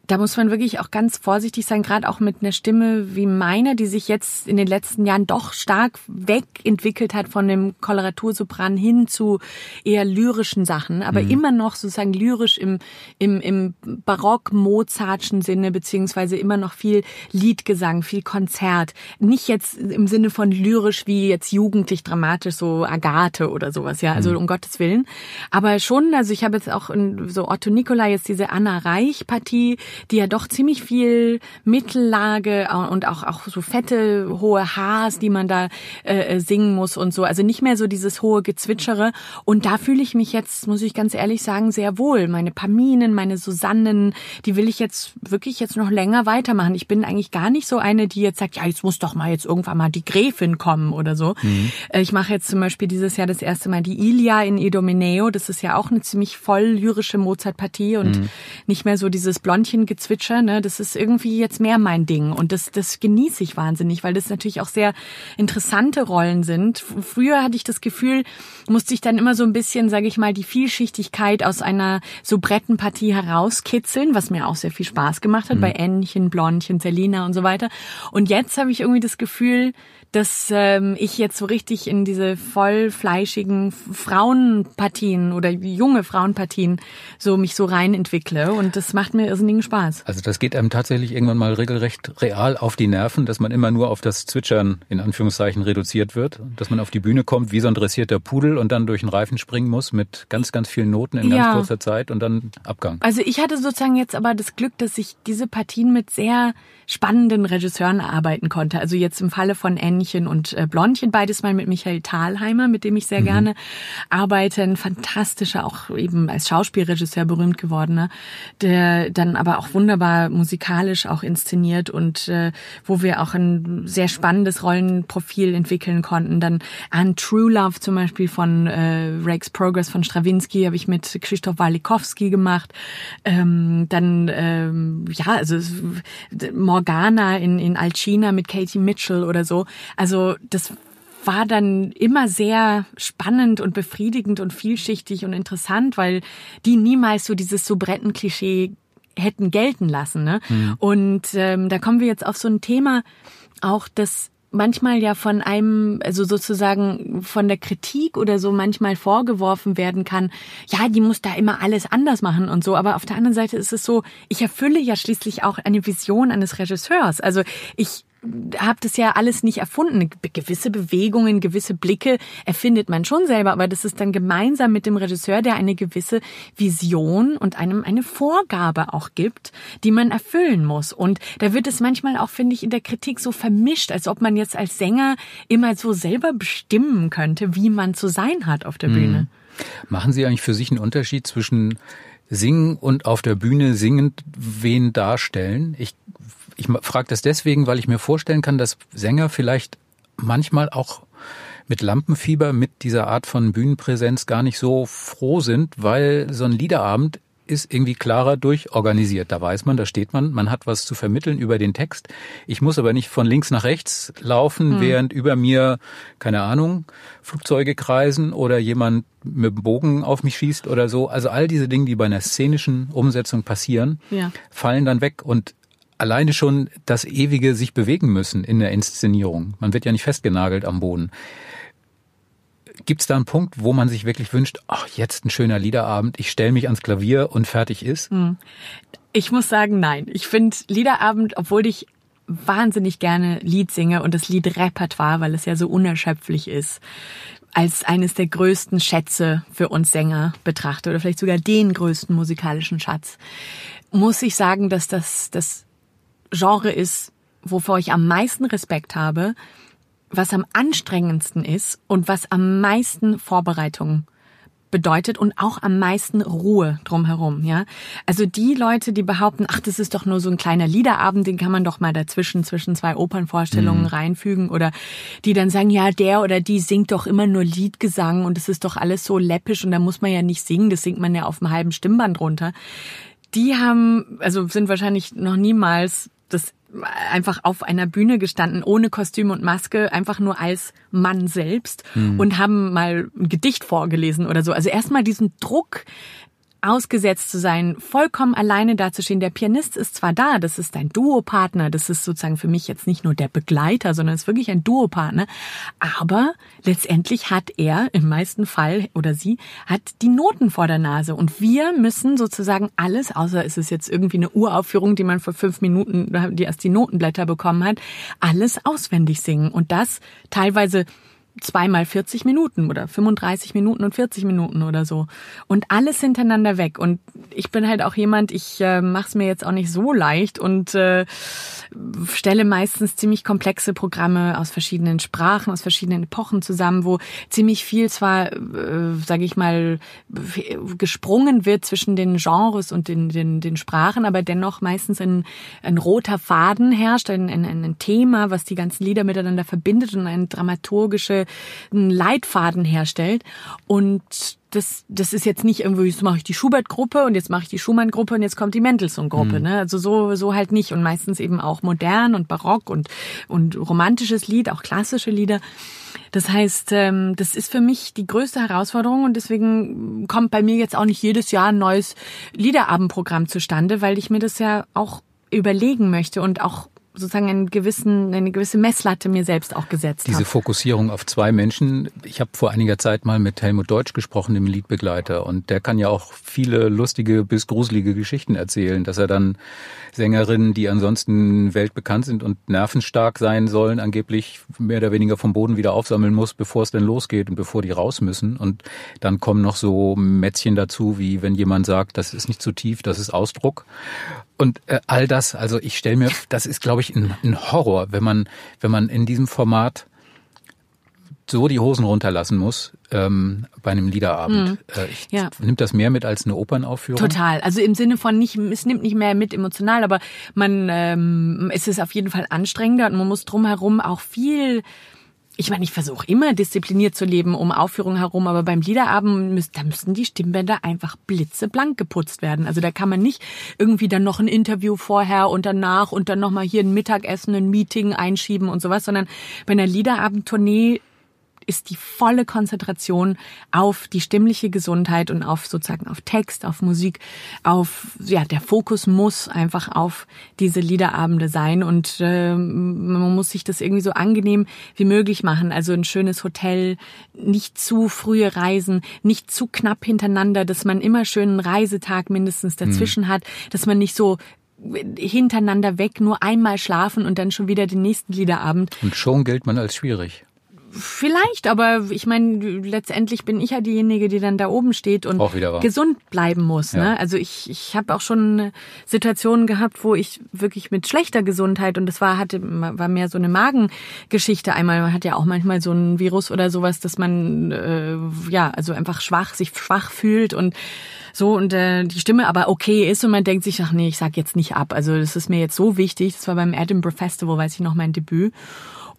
da muss man wirklich auch ganz vorsichtig sein, gerade auch mit einer Stimme wie meiner, die sich jetzt in den letzten Jahren doch stark wegentwickelt hat von dem Koloratursopran hin zu eher lyrischen Sachen, aber mhm. immer noch sozusagen lyrisch im, im, im barock-mozartschen Sinne, beziehungsweise immer noch viel Liedgesang, viel Konzert. Nicht jetzt im Sinne von lyrisch wie jetzt jugendlich dramatisch, so Agathe oder sowas, ja, also mhm. um Gottes Willen. Aber schon, also ich habe jetzt auch so Otto Nicola jetzt diese Anna Reich-Partie, die ja doch ziemlich viel Mittellage und auch, auch so fette, hohe Haars, die man da äh, äh, singen muss und so. Also nicht mehr so dieses hohe Gezwitschere. Und da fühle ich mich jetzt, muss ich ganz ehrlich sagen, sehr wohl. Meine Paminen, meine Susannen, die will ich jetzt wirklich jetzt noch länger weitermachen. Ich bin eigentlich gar nicht so eine, die jetzt sagt, ja, jetzt muss doch mal jetzt irgendwann mal die Gräfin kommen oder so. Mhm. Äh, ich mache jetzt zum Beispiel dieses Jahr das erste Mal die Ilia in Idomeneo. Das ist ja auch eine ziemlich voll lyrische Mozart-Partie und mhm. nicht mehr so dieses Blondchen Gezwitscher, ne, das ist irgendwie jetzt mehr mein Ding und das, das genieße ich wahnsinnig, weil das natürlich auch sehr interessante Rollen sind. Früher hatte ich das Gefühl, musste ich dann immer so ein bisschen, sage ich mal, die Vielschichtigkeit aus einer Soubrettenpartie herauskitzeln, was mir auch sehr viel Spaß gemacht hat mhm. bei Ännchen, Blondchen, Selina und so weiter. Und jetzt habe ich irgendwie das Gefühl, dass ähm, ich jetzt so richtig in diese voll fleischigen Frauenpartien oder junge Frauenpartien so mich so rein entwickle und das macht mir irrsinnigen Spaß. Also das geht einem tatsächlich irgendwann mal regelrecht real auf die Nerven, dass man immer nur auf das Zwitschern in Anführungszeichen reduziert wird, dass man auf die Bühne kommt wie so ein dressierter Pudel und dann durch den Reifen springen muss mit ganz ganz vielen Noten in ganz kurzer Zeit und dann Abgang. Also ich hatte sozusagen jetzt aber das Glück, dass ich diese Partien mit sehr spannenden Regisseuren arbeiten konnte. Also jetzt im Falle von Ännchen und äh, Blondchen, beides mal mit Michael Thalheimer, mit dem ich sehr mhm. gerne arbeite. Ein fantastischer, auch eben als Schauspielregisseur berühmt gewordener, der dann aber auch wunderbar musikalisch auch inszeniert und äh, wo wir auch ein sehr spannendes Rollenprofil entwickeln konnten. Dann an True Love zum Beispiel von äh, Rake's Progress von Stravinsky habe ich mit Krzysztof Walikowski gemacht. Ähm, dann ähm, ja, also Morgana in, in Alcina mit Katie Mitchell oder so. Also das war dann immer sehr spannend und befriedigend und vielschichtig und interessant, weil die niemals so dieses Soubretten-Klischee hätten gelten lassen. Ne? Mhm. Und ähm, da kommen wir jetzt auf so ein Thema, auch das manchmal ja von einem, also sozusagen von der Kritik oder so manchmal vorgeworfen werden kann, ja, die muss da immer alles anders machen und so. Aber auf der anderen Seite ist es so, ich erfülle ja schließlich auch eine Vision eines Regisseurs. Also ich habe das ja alles nicht erfunden. Gewisse Bewegungen, gewisse Blicke erfindet man schon selber, aber das ist dann gemeinsam mit dem Regisseur, der eine gewisse Vision und einem eine Vorgabe auch gibt, die man erfüllen muss. Und da wird es manchmal auch, finde ich, in der Kritik so vermischt, als ob man jetzt als Sänger immer so selber bestimmen könnte, wie man zu sein hat auf der Bühne. Mhm. Machen Sie eigentlich für sich einen Unterschied zwischen Singen und auf der Bühne singend wen darstellen? Ich ich frage das deswegen, weil ich mir vorstellen kann, dass Sänger vielleicht manchmal auch mit Lampenfieber, mit dieser Art von Bühnenpräsenz gar nicht so froh sind, weil so ein Liederabend ist irgendwie klarer durchorganisiert. Da weiß man, da steht man, man hat was zu vermitteln über den Text. Ich muss aber nicht von links nach rechts laufen, mhm. während über mir, keine Ahnung, Flugzeuge kreisen oder jemand mit dem Bogen auf mich schießt oder so. Also all diese Dinge, die bei einer szenischen Umsetzung passieren, ja. fallen dann weg. Und alleine schon das ewige sich bewegen müssen in der Inszenierung. Man wird ja nicht festgenagelt am Boden. Gibt es da einen Punkt, wo man sich wirklich wünscht, ach, jetzt ein schöner Liederabend, ich stelle mich ans Klavier und fertig ist? Hm. Ich muss sagen, nein. Ich finde Liederabend, obwohl ich wahnsinnig gerne Lied singe und das Liedrepertoire, weil es ja so unerschöpflich ist, als eines der größten Schätze für uns Sänger betrachte oder vielleicht sogar den größten musikalischen Schatz, muss ich sagen, dass das, das Genre ist, wovor ich am meisten Respekt habe, was am anstrengendsten ist und was am meisten Vorbereitung bedeutet und auch am meisten Ruhe drumherum, ja. Also die Leute, die behaupten, ach, das ist doch nur so ein kleiner Liederabend, den kann man doch mal dazwischen, zwischen zwei Opernvorstellungen mhm. reinfügen oder die dann sagen, ja, der oder die singt doch immer nur Liedgesang und es ist doch alles so läppisch und da muss man ja nicht singen, das singt man ja auf einem halben Stimmband runter. Die haben, also sind wahrscheinlich noch niemals das einfach auf einer Bühne gestanden, ohne Kostüm und Maske, einfach nur als Mann selbst mhm. und haben mal ein Gedicht vorgelesen oder so. Also erstmal diesen Druck, ausgesetzt zu sein, vollkommen alleine dazustehen. Der Pianist ist zwar da, das ist ein Duopartner, das ist sozusagen für mich jetzt nicht nur der Begleiter, sondern ist wirklich ein Duopartner, aber letztendlich hat er im meisten Fall oder sie hat die Noten vor der Nase. Und wir müssen sozusagen alles, außer es ist jetzt irgendwie eine Uraufführung, die man vor fünf Minuten, die erst die Notenblätter bekommen hat, alles auswendig singen. Und das teilweise zweimal 40 Minuten oder 35 Minuten und 40 Minuten oder so. Und alles hintereinander weg. Und ich bin halt auch jemand, ich äh, mache es mir jetzt auch nicht so leicht und äh, stelle meistens ziemlich komplexe Programme aus verschiedenen Sprachen, aus verschiedenen Epochen zusammen, wo ziemlich viel zwar, äh, sage ich mal, gesprungen wird zwischen den Genres und den, den, den Sprachen, aber dennoch meistens ein, ein roter Faden herrscht, ein, ein, ein Thema, was die ganzen Lieder miteinander verbindet und eine dramaturgische einen Leitfaden herstellt. Und das, das ist jetzt nicht irgendwie, jetzt mache ich die Schubert-Gruppe und jetzt mache ich die Schumann-Gruppe und jetzt kommt die Mendelssohn-Gruppe. Mhm. Ne? Also so, so halt nicht. Und meistens eben auch modern und barock und, und romantisches Lied, auch klassische Lieder. Das heißt, ähm, das ist für mich die größte Herausforderung und deswegen kommt bei mir jetzt auch nicht jedes Jahr ein neues Liederabendprogramm zustande, weil ich mir das ja auch überlegen möchte und auch sozusagen einen gewissen, eine gewisse Messlatte mir selbst auch gesetzt Diese habe. Fokussierung auf zwei Menschen. Ich habe vor einiger Zeit mal mit Helmut Deutsch gesprochen, dem Liedbegleiter, und der kann ja auch viele lustige bis gruselige Geschichten erzählen, dass er dann Sängerinnen, die ansonsten weltbekannt sind und nervenstark sein sollen, angeblich mehr oder weniger vom Boden wieder aufsammeln muss, bevor es denn losgeht und bevor die raus müssen. Und dann kommen noch so Mätzchen dazu, wie wenn jemand sagt, das ist nicht zu tief, das ist Ausdruck. Und äh, all das, also ich stelle mir, das ist, glaube ich, ein, ein Horror, wenn man, wenn man in diesem Format so die Hosen runterlassen muss ähm, bei einem Liederabend. Mhm. Äh, ich, ja. Nimmt das mehr mit als eine Opernaufführung? Total. Also im Sinne von nicht, es nimmt nicht mehr mit emotional, aber man ähm, es ist auf jeden Fall anstrengender und man muss drumherum auch viel ich meine, ich versuche immer diszipliniert zu leben um Aufführungen herum, aber beim Liederabend müssen, da müssen die Stimmbänder einfach blitzeblank geputzt werden. Also da kann man nicht irgendwie dann noch ein Interview vorher und danach und dann nochmal hier ein Mittagessen, ein Meeting einschieben und sowas, sondern bei einer Liederabendtournee ist die volle Konzentration auf die stimmliche Gesundheit und auf sozusagen auf Text, auf Musik, auf ja der Fokus muss einfach auf diese Liederabende sein und äh, man muss sich das irgendwie so angenehm wie möglich machen. Also ein schönes Hotel, nicht zu frühe Reisen, nicht zu knapp hintereinander, dass man immer schön einen Reisetag mindestens dazwischen mhm. hat, dass man nicht so hintereinander weg nur einmal schlafen und dann schon wieder den nächsten Liederabend. Und schon gilt man als schwierig. Vielleicht, aber ich meine, letztendlich bin ich ja diejenige, die dann da oben steht und gesund bleiben muss. Ja. Ne? Also ich, ich habe auch schon Situationen gehabt, wo ich wirklich mit schlechter Gesundheit und das war hatte war mehr so eine Magengeschichte. Einmal man hat ja auch manchmal so ein Virus oder sowas, dass man äh, ja also einfach schwach sich schwach fühlt und so und äh, die Stimme aber okay ist und man denkt sich, ach nee, ich sag jetzt nicht ab. Also das ist mir jetzt so wichtig. Das war beim Edinburgh Festival, weiß ich noch, mein Debüt.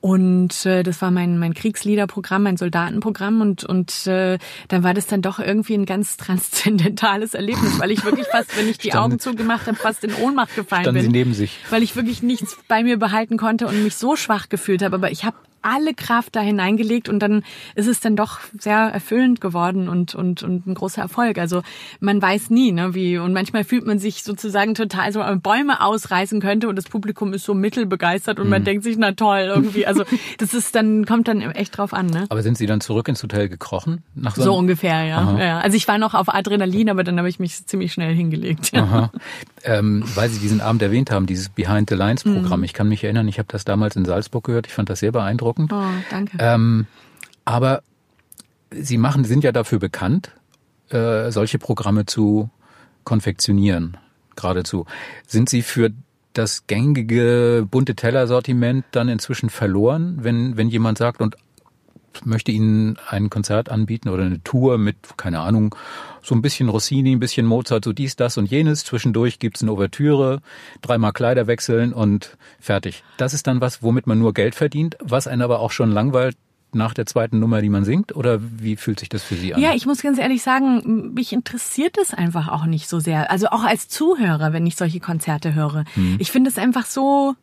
Und äh, das war mein, mein Kriegsliederprogramm, mein Soldatenprogramm und, und äh, dann war das dann doch irgendwie ein ganz transzendentales Erlebnis, weil ich wirklich fast, wenn ich die Stand, Augen zugemacht habe, fast in Ohnmacht gefallen bin. Sie neben sich. Weil ich wirklich nichts bei mir behalten konnte und mich so schwach gefühlt habe. Aber ich habe alle Kraft da hineingelegt und dann ist es dann doch sehr erfüllend geworden und, und, und ein großer Erfolg. Also man weiß nie, ne, wie, und manchmal fühlt man sich sozusagen total so Bäume ausreißen könnte und das Publikum ist so mittelbegeistert und mhm. man denkt sich, na toll, irgendwie. Also das ist dann, kommt dann echt drauf an, ne? Aber sind Sie dann zurück ins Hotel gekrochen? Nach so, so ungefähr, ja. ja. Also ich war noch auf Adrenalin, aber dann habe ich mich ziemlich schnell hingelegt. Ja. Ähm, weil Sie diesen Abend erwähnt haben, dieses Behind the Lines Programm. Mhm. Ich kann mich erinnern, ich habe das damals in Salzburg gehört. Ich fand das sehr beeindruckend beeindruckend. Oh, danke. Ähm, aber Sie machen, sind ja dafür bekannt, äh, solche Programme zu konfektionieren, geradezu. Sind Sie für das gängige bunte Teller-Sortiment dann inzwischen verloren, wenn, wenn jemand sagt, und möchte Ihnen ein Konzert anbieten oder eine Tour mit, keine Ahnung, so ein bisschen Rossini, ein bisschen Mozart, so dies, das und jenes. Zwischendurch gibt's eine Ouvertüre, dreimal Kleider wechseln und fertig. Das ist dann was, womit man nur Geld verdient, was einen aber auch schon langweilt nach der zweiten Nummer, die man singt? Oder wie fühlt sich das für Sie an? Ja, ich muss ganz ehrlich sagen, mich interessiert es einfach auch nicht so sehr. Also auch als Zuhörer, wenn ich solche Konzerte höre. Hm. Ich finde es einfach so,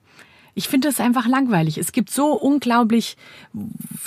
ich finde es einfach langweilig. Es gibt so unglaublich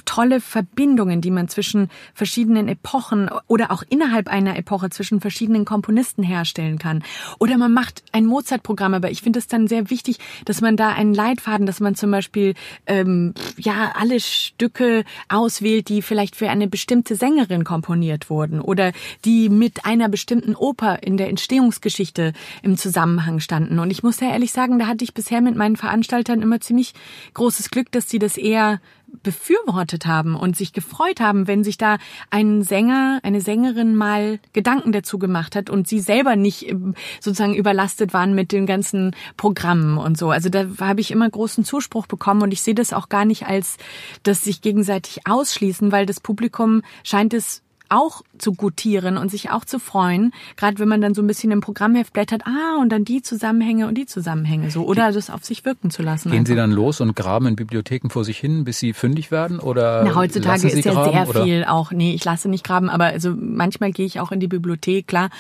tolle Verbindungen, die man zwischen verschiedenen Epochen oder auch innerhalb einer Epoche zwischen verschiedenen Komponisten herstellen kann. Oder man macht ein Mozart-Programm, aber ich finde es dann sehr wichtig, dass man da einen Leitfaden, dass man zum Beispiel ähm, ja alle Stücke auswählt, die vielleicht für eine bestimmte Sängerin komponiert wurden oder die mit einer bestimmten Oper in der Entstehungsgeschichte im Zusammenhang standen. Und ich muss ja ehrlich sagen, da hatte ich bisher mit meinen Veranstaltern Eltern immer ziemlich großes Glück, dass sie das eher befürwortet haben und sich gefreut haben, wenn sich da ein Sänger, eine Sängerin mal Gedanken dazu gemacht hat und sie selber nicht ähm, sozusagen überlastet waren mit den ganzen Programmen und so. Also da habe ich immer großen Zuspruch bekommen und ich sehe das auch gar nicht als, dass sich gegenseitig ausschließen, weil das Publikum scheint es auch zu gutieren und sich auch zu freuen, gerade wenn man dann so ein bisschen im Programmheft blättert, ah, und dann die Zusammenhänge und die Zusammenhänge so, oder das auf sich wirken zu lassen. Gehen einfach. Sie dann los und graben in Bibliotheken vor sich hin, bis Sie fündig werden, oder? Na, heutzutage ist ja graben, sehr oder? viel auch, nee, ich lasse nicht graben, aber also manchmal gehe ich auch in die Bibliothek, klar,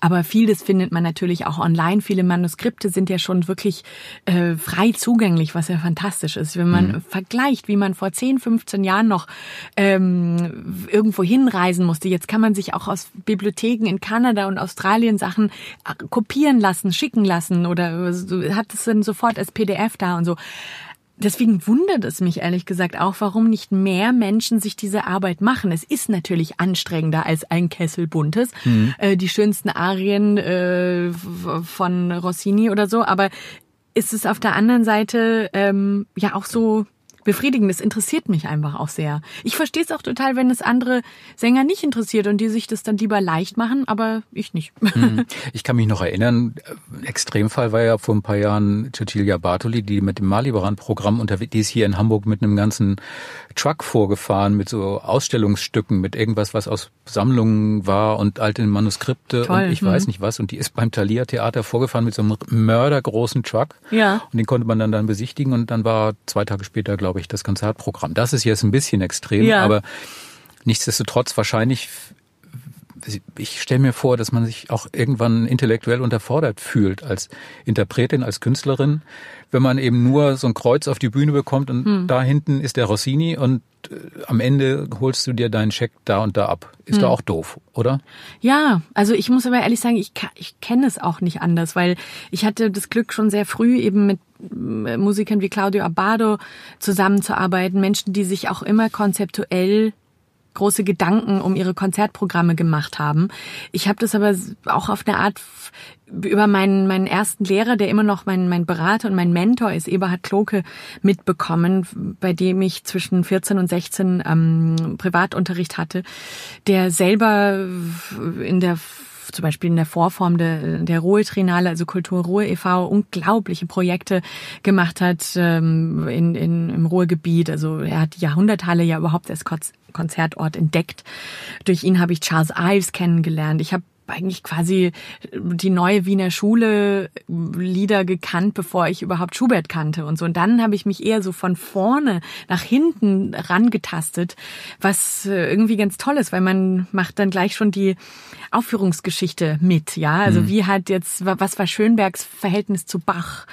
aber vieles findet man natürlich auch online. Viele Manuskripte sind ja schon wirklich äh, frei zugänglich, was ja fantastisch ist. Wenn man mhm. vergleicht, wie man vor 10, 15 Jahren noch ähm, irgendwo hinreisen musste, jetzt kann man man sich auch aus Bibliotheken in Kanada und Australien Sachen äh, kopieren lassen, schicken lassen oder hat es dann sofort als PDF da und so. Deswegen wundert es mich ehrlich gesagt auch, warum nicht mehr Menschen sich diese Arbeit machen. Es ist natürlich anstrengender als ein Kessel buntes, mhm. äh, die schönsten Arien äh, von Rossini oder so, aber ist es auf der anderen Seite ähm, ja auch so befriedigend. Das interessiert mich einfach auch sehr. Ich verstehe es auch total, wenn es andere Sänger nicht interessiert und die sich das dann lieber leicht machen, aber ich nicht. Hm. Ich kann mich noch erinnern, Extremfall war ja vor ein paar Jahren Cecilia Bartoli, die mit dem Malibaran-Programm unterwegs, die ist hier in Hamburg mit einem ganzen Truck vorgefahren, mit so Ausstellungsstücken, mit irgendwas, was aus Sammlungen war und alte Manuskripte Toll. und ich hm. weiß nicht was. Und die ist beim Thalia Theater vorgefahren mit so einem mördergroßen Truck. Ja. Und den konnte man dann, dann besichtigen und dann war zwei Tage später, glaube glaube ich, das Konzertprogramm. Das ist jetzt ein bisschen extrem, ja. aber nichtsdestotrotz wahrscheinlich ich stelle mir vor, dass man sich auch irgendwann intellektuell unterfordert fühlt als Interpretin, als Künstlerin, wenn man eben nur so ein Kreuz auf die Bühne bekommt und hm. da hinten ist der Rossini und äh, am Ende holst du dir deinen Scheck da und da ab. Ist hm. doch auch doof, oder? Ja, also ich muss aber ehrlich sagen, ich, ich kenne es auch nicht anders, weil ich hatte das Glück schon sehr früh eben mit äh, Musikern wie Claudio Abbado zusammenzuarbeiten, Menschen, die sich auch immer konzeptuell große Gedanken um ihre Konzertprogramme gemacht haben. Ich habe das aber auch auf eine Art über meinen, meinen ersten Lehrer, der immer noch mein, mein Berater und mein Mentor ist, Eberhard Kloke, mitbekommen, bei dem ich zwischen 14 und 16 ähm, Privatunterricht hatte, der selber in der zum Beispiel in der Vorform der, der Ruhe Trinale, also Kultur Ruhe e.V., unglaubliche Projekte gemacht hat ähm, in, in, im Ruhrgebiet. Also er hat die Jahrhunderthalle ja überhaupt als Konzertort entdeckt. Durch ihn habe ich Charles Ives kennengelernt. Ich habe eigentlich quasi die neue Wiener Schule Lieder gekannt, bevor ich überhaupt Schubert kannte und so. Und dann habe ich mich eher so von vorne nach hinten rangetastet, was äh, irgendwie ganz toll ist, weil man macht dann gleich schon die Aufführungsgeschichte mit, ja. Also mhm. wie hat jetzt, was war Schönbergs Verhältnis zu Bach?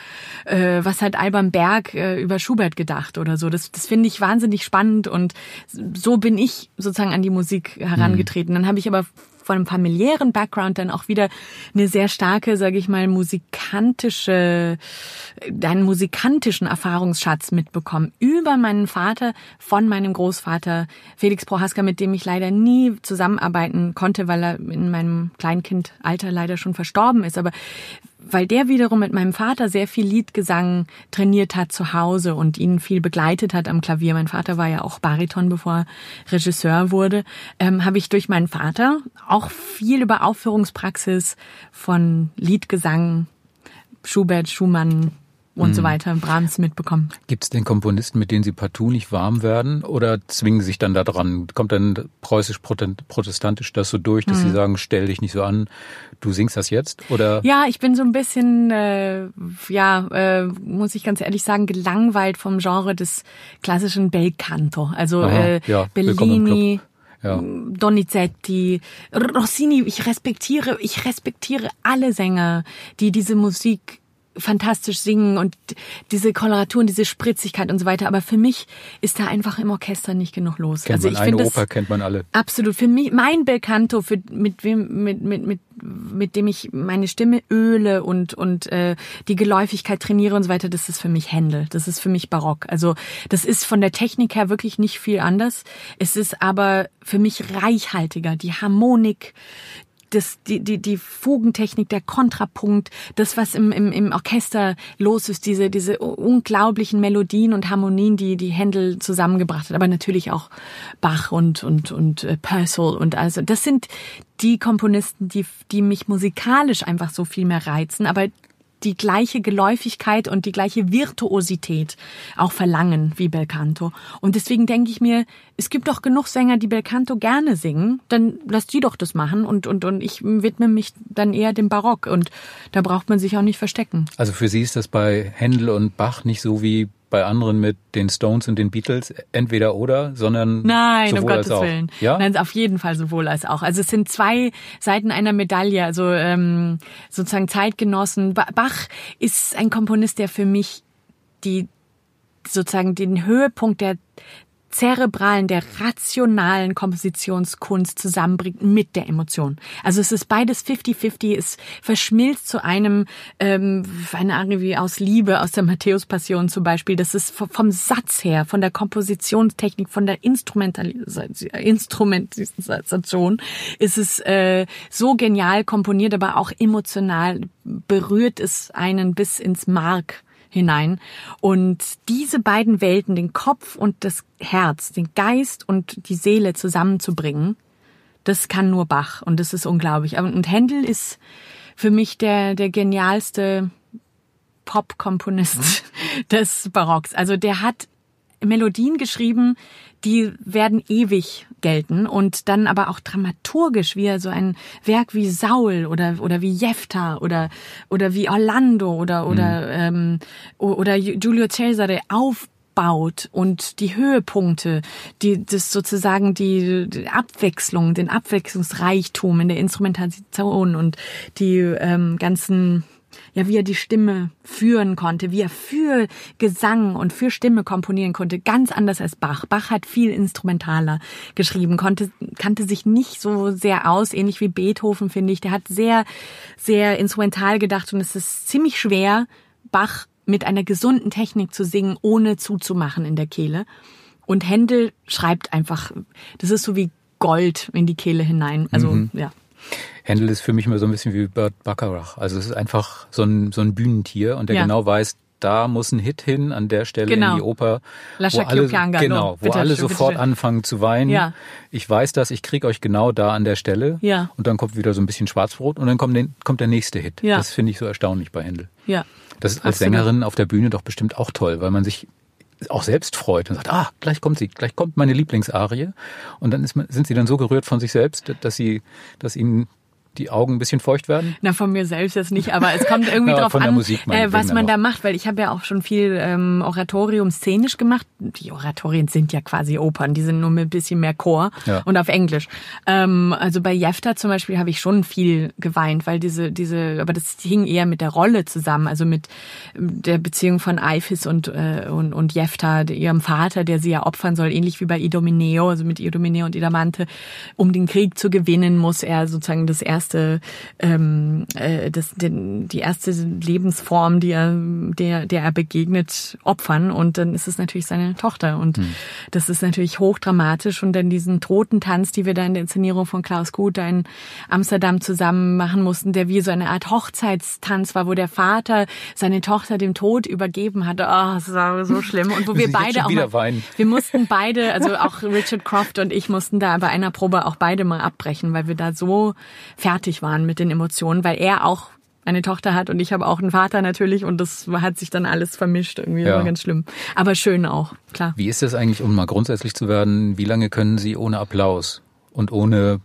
Äh, was hat Alban Berg äh, über Schubert gedacht oder so? Das, das finde ich wahnsinnig spannend und so bin ich sozusagen an die Musik herangetreten. Mhm. Dann habe ich aber von einem familiären Background dann auch wieder eine sehr starke, sage ich mal, musikantische, einen musikantischen Erfahrungsschatz mitbekommen über meinen Vater von meinem Großvater Felix Prohaska, mit dem ich leider nie zusammenarbeiten konnte, weil er in meinem Kleinkindalter leider schon verstorben ist. Aber weil der wiederum mit meinem Vater sehr viel Liedgesang trainiert hat zu Hause und ihn viel begleitet hat am Klavier. Mein Vater war ja auch Bariton, bevor er Regisseur wurde. Ähm, habe ich durch meinen Vater auch viel über Aufführungspraxis von Liedgesang, Schubert, Schumann, und mhm. so weiter, Brahms mitbekommen. Gibt es den Komponisten, mit denen Sie partout nicht warm werden oder zwingen Sie sich dann da dran? Kommt dann preußisch-protestantisch das so durch, dass mhm. Sie sagen, stell dich nicht so an, du singst das jetzt? Oder? Ja, ich bin so ein bisschen, äh, ja, äh, muss ich ganz ehrlich sagen, gelangweilt vom Genre des klassischen Bel Canto. Also Aha, äh, ja, Bellini. Ja. Donizetti, Rossini, ich respektiere, ich respektiere alle Sänger, die diese Musik fantastisch singen und diese Koloraturen, diese Spritzigkeit und so weiter. Aber für mich ist da einfach im Orchester nicht genug los. Kennt also ich finde Oper das kennt man alle. Absolut. Für mich mein Belcanto, für mit wem mit mit mit mit dem ich meine Stimme öle und und äh, die Geläufigkeit trainiere und so weiter, das ist für mich Händel. Das ist für mich Barock. Also das ist von der Technik her wirklich nicht viel anders. Es ist aber für mich reichhaltiger. Die Harmonik, das, die, die, die Fugentechnik, der Kontrapunkt, das, was im, im, im Orchester los ist, diese, diese unglaublichen Melodien und Harmonien, die, die Händel zusammengebracht hat, aber natürlich auch Bach und, und, und äh, Purcell und also, das sind die Komponisten, die, die mich musikalisch einfach so viel mehr reizen, aber die gleiche Geläufigkeit und die gleiche Virtuosität auch verlangen wie Belcanto. Und deswegen denke ich mir, es gibt doch genug Sänger, die Belcanto gerne singen, dann lass die doch das machen und, und, und ich widme mich dann eher dem Barock und da braucht man sich auch nicht verstecken. Also für Sie ist das bei Händel und Bach nicht so wie bei anderen mit den Stones und den Beatles entweder oder, sondern Nein, sowohl um Gottes als auch. Willen. Ja? Nein, auf jeden Fall sowohl als auch. Also es sind zwei Seiten einer Medaille, also ähm, sozusagen Zeitgenossen. Bach ist ein Komponist, der für mich die sozusagen den Höhepunkt der zerebralen, der rationalen Kompositionskunst zusammenbringt mit der Emotion. Also es ist beides 50-50, es verschmilzt zu einem, ähm, eine Ahnung wie aus Liebe, aus der Matthäus-Passion zum Beispiel. Das ist vom Satz her, von der Kompositionstechnik, von der Instrumentation, ist es äh, so genial komponiert, aber auch emotional berührt es einen bis ins Mark hinein. Und diese beiden Welten, den Kopf und das Herz, den Geist und die Seele zusammenzubringen, das kann nur Bach und das ist unglaublich. Und Händel ist für mich der, der genialste Pop-Komponist des Barocks. Also der hat Melodien geschrieben, die werden ewig gelten und dann aber auch dramaturgisch wie so ein Werk wie Saul oder oder wie Jefta oder oder wie Orlando oder oder mhm. ähm, oder Giulio Cesare auf aufbaut und die Höhepunkte, die das sozusagen die, die Abwechslung, den Abwechslungsreichtum in der Instrumentation und die ähm, ganzen ja, wie er die Stimme führen konnte, wie er für Gesang und für Stimme komponieren konnte, ganz anders als Bach. Bach hat viel instrumentaler geschrieben, konnte, kannte sich nicht so sehr aus, ähnlich wie Beethoven, finde ich. Der hat sehr, sehr instrumental gedacht und es ist ziemlich schwer, Bach mit einer gesunden Technik zu singen, ohne zuzumachen in der Kehle. Und Händel schreibt einfach, das ist so wie Gold in die Kehle hinein. Also, mhm. ja. Händel ist für mich immer so ein bisschen wie Bert Bacharach. Also es ist einfach so ein, so ein Bühnentier und der ja. genau weiß, da muss ein Hit hin an der Stelle genau. in die Oper, wo alle, genau, wo bitte, alle sofort bitte. anfangen zu weinen. Ja. Ich weiß das, ich krieg euch genau da an der Stelle. Ja. Und dann kommt wieder so ein bisschen Schwarzbrot und dann kommt, den, kommt der nächste Hit. Ja. Das finde ich so erstaunlich bei Händel. Ja. Das ist als Absolut. Sängerin auf der Bühne doch bestimmt auch toll, weil man sich auch selbst freut und sagt, ah, gleich kommt sie, gleich kommt meine Lieblingsarie. Und dann ist man, sind sie dann so gerührt von sich selbst, dass sie, dass ihnen die Augen ein bisschen feucht werden? Na, von mir selbst jetzt nicht, aber es kommt irgendwie drauf an, äh, was man da macht, weil ich habe ja auch schon viel ähm, Oratorium szenisch gemacht. Die Oratorien sind ja quasi Opern, die sind nur mit ein bisschen mehr Chor ja. und auf Englisch. Ähm, also bei Jefta zum Beispiel habe ich schon viel geweint, weil diese, diese, aber das hing eher mit der Rolle zusammen, also mit der Beziehung von Eifis und, äh, und, und Jefta, ihrem Vater, der sie ja opfern soll, ähnlich wie bei Idomeneo, also mit Idomeneo und Idamante. Um den Krieg zu gewinnen, muss er sozusagen das erste erste, ähm, äh, das, den, die erste Lebensform, die er, der, der er begegnet, opfern. Und dann ist es natürlich seine Tochter. Und hm. das ist natürlich hochdramatisch. Und dann diesen Totentanz, die wir da in der Inszenierung von Klaus Gut da in Amsterdam zusammen machen mussten, der wie so eine Art Hochzeitstanz war, wo der Vater seine Tochter dem Tod übergeben hatte. Oh, das war so schlimm. Und wo wir beide auch mal, wir mussten beide, also auch Richard Croft und ich mussten da bei einer Probe auch beide mal abbrechen, weil wir da so fertig fertig waren mit den Emotionen, weil er auch eine Tochter hat und ich habe auch einen Vater natürlich und das hat sich dann alles vermischt irgendwie. Ja. Ganz schlimm. Aber schön auch, klar. Wie ist das eigentlich, um mal grundsätzlich zu werden, wie lange können Sie ohne Applaus und ohne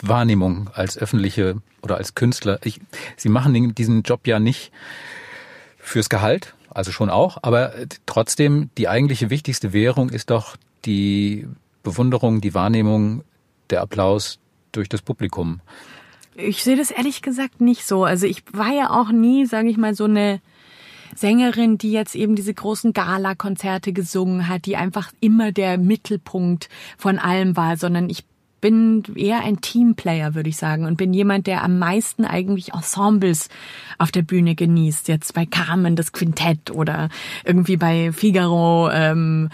Wahrnehmung als öffentliche oder als Künstler, ich, Sie machen diesen Job ja nicht fürs Gehalt, also schon auch, aber trotzdem die eigentliche wichtigste Währung ist doch die Bewunderung, die Wahrnehmung, der Applaus durch das Publikum. Ich sehe das ehrlich gesagt nicht so. Also ich war ja auch nie, sage ich mal, so eine Sängerin, die jetzt eben diese großen Gala-Konzerte gesungen hat, die einfach immer der Mittelpunkt von allem war, sondern ich bin eher ein Teamplayer, würde ich sagen, und bin jemand, der am meisten eigentlich Ensembles auf der Bühne genießt. Jetzt bei Carmen das Quintett oder irgendwie bei Figaro ähm,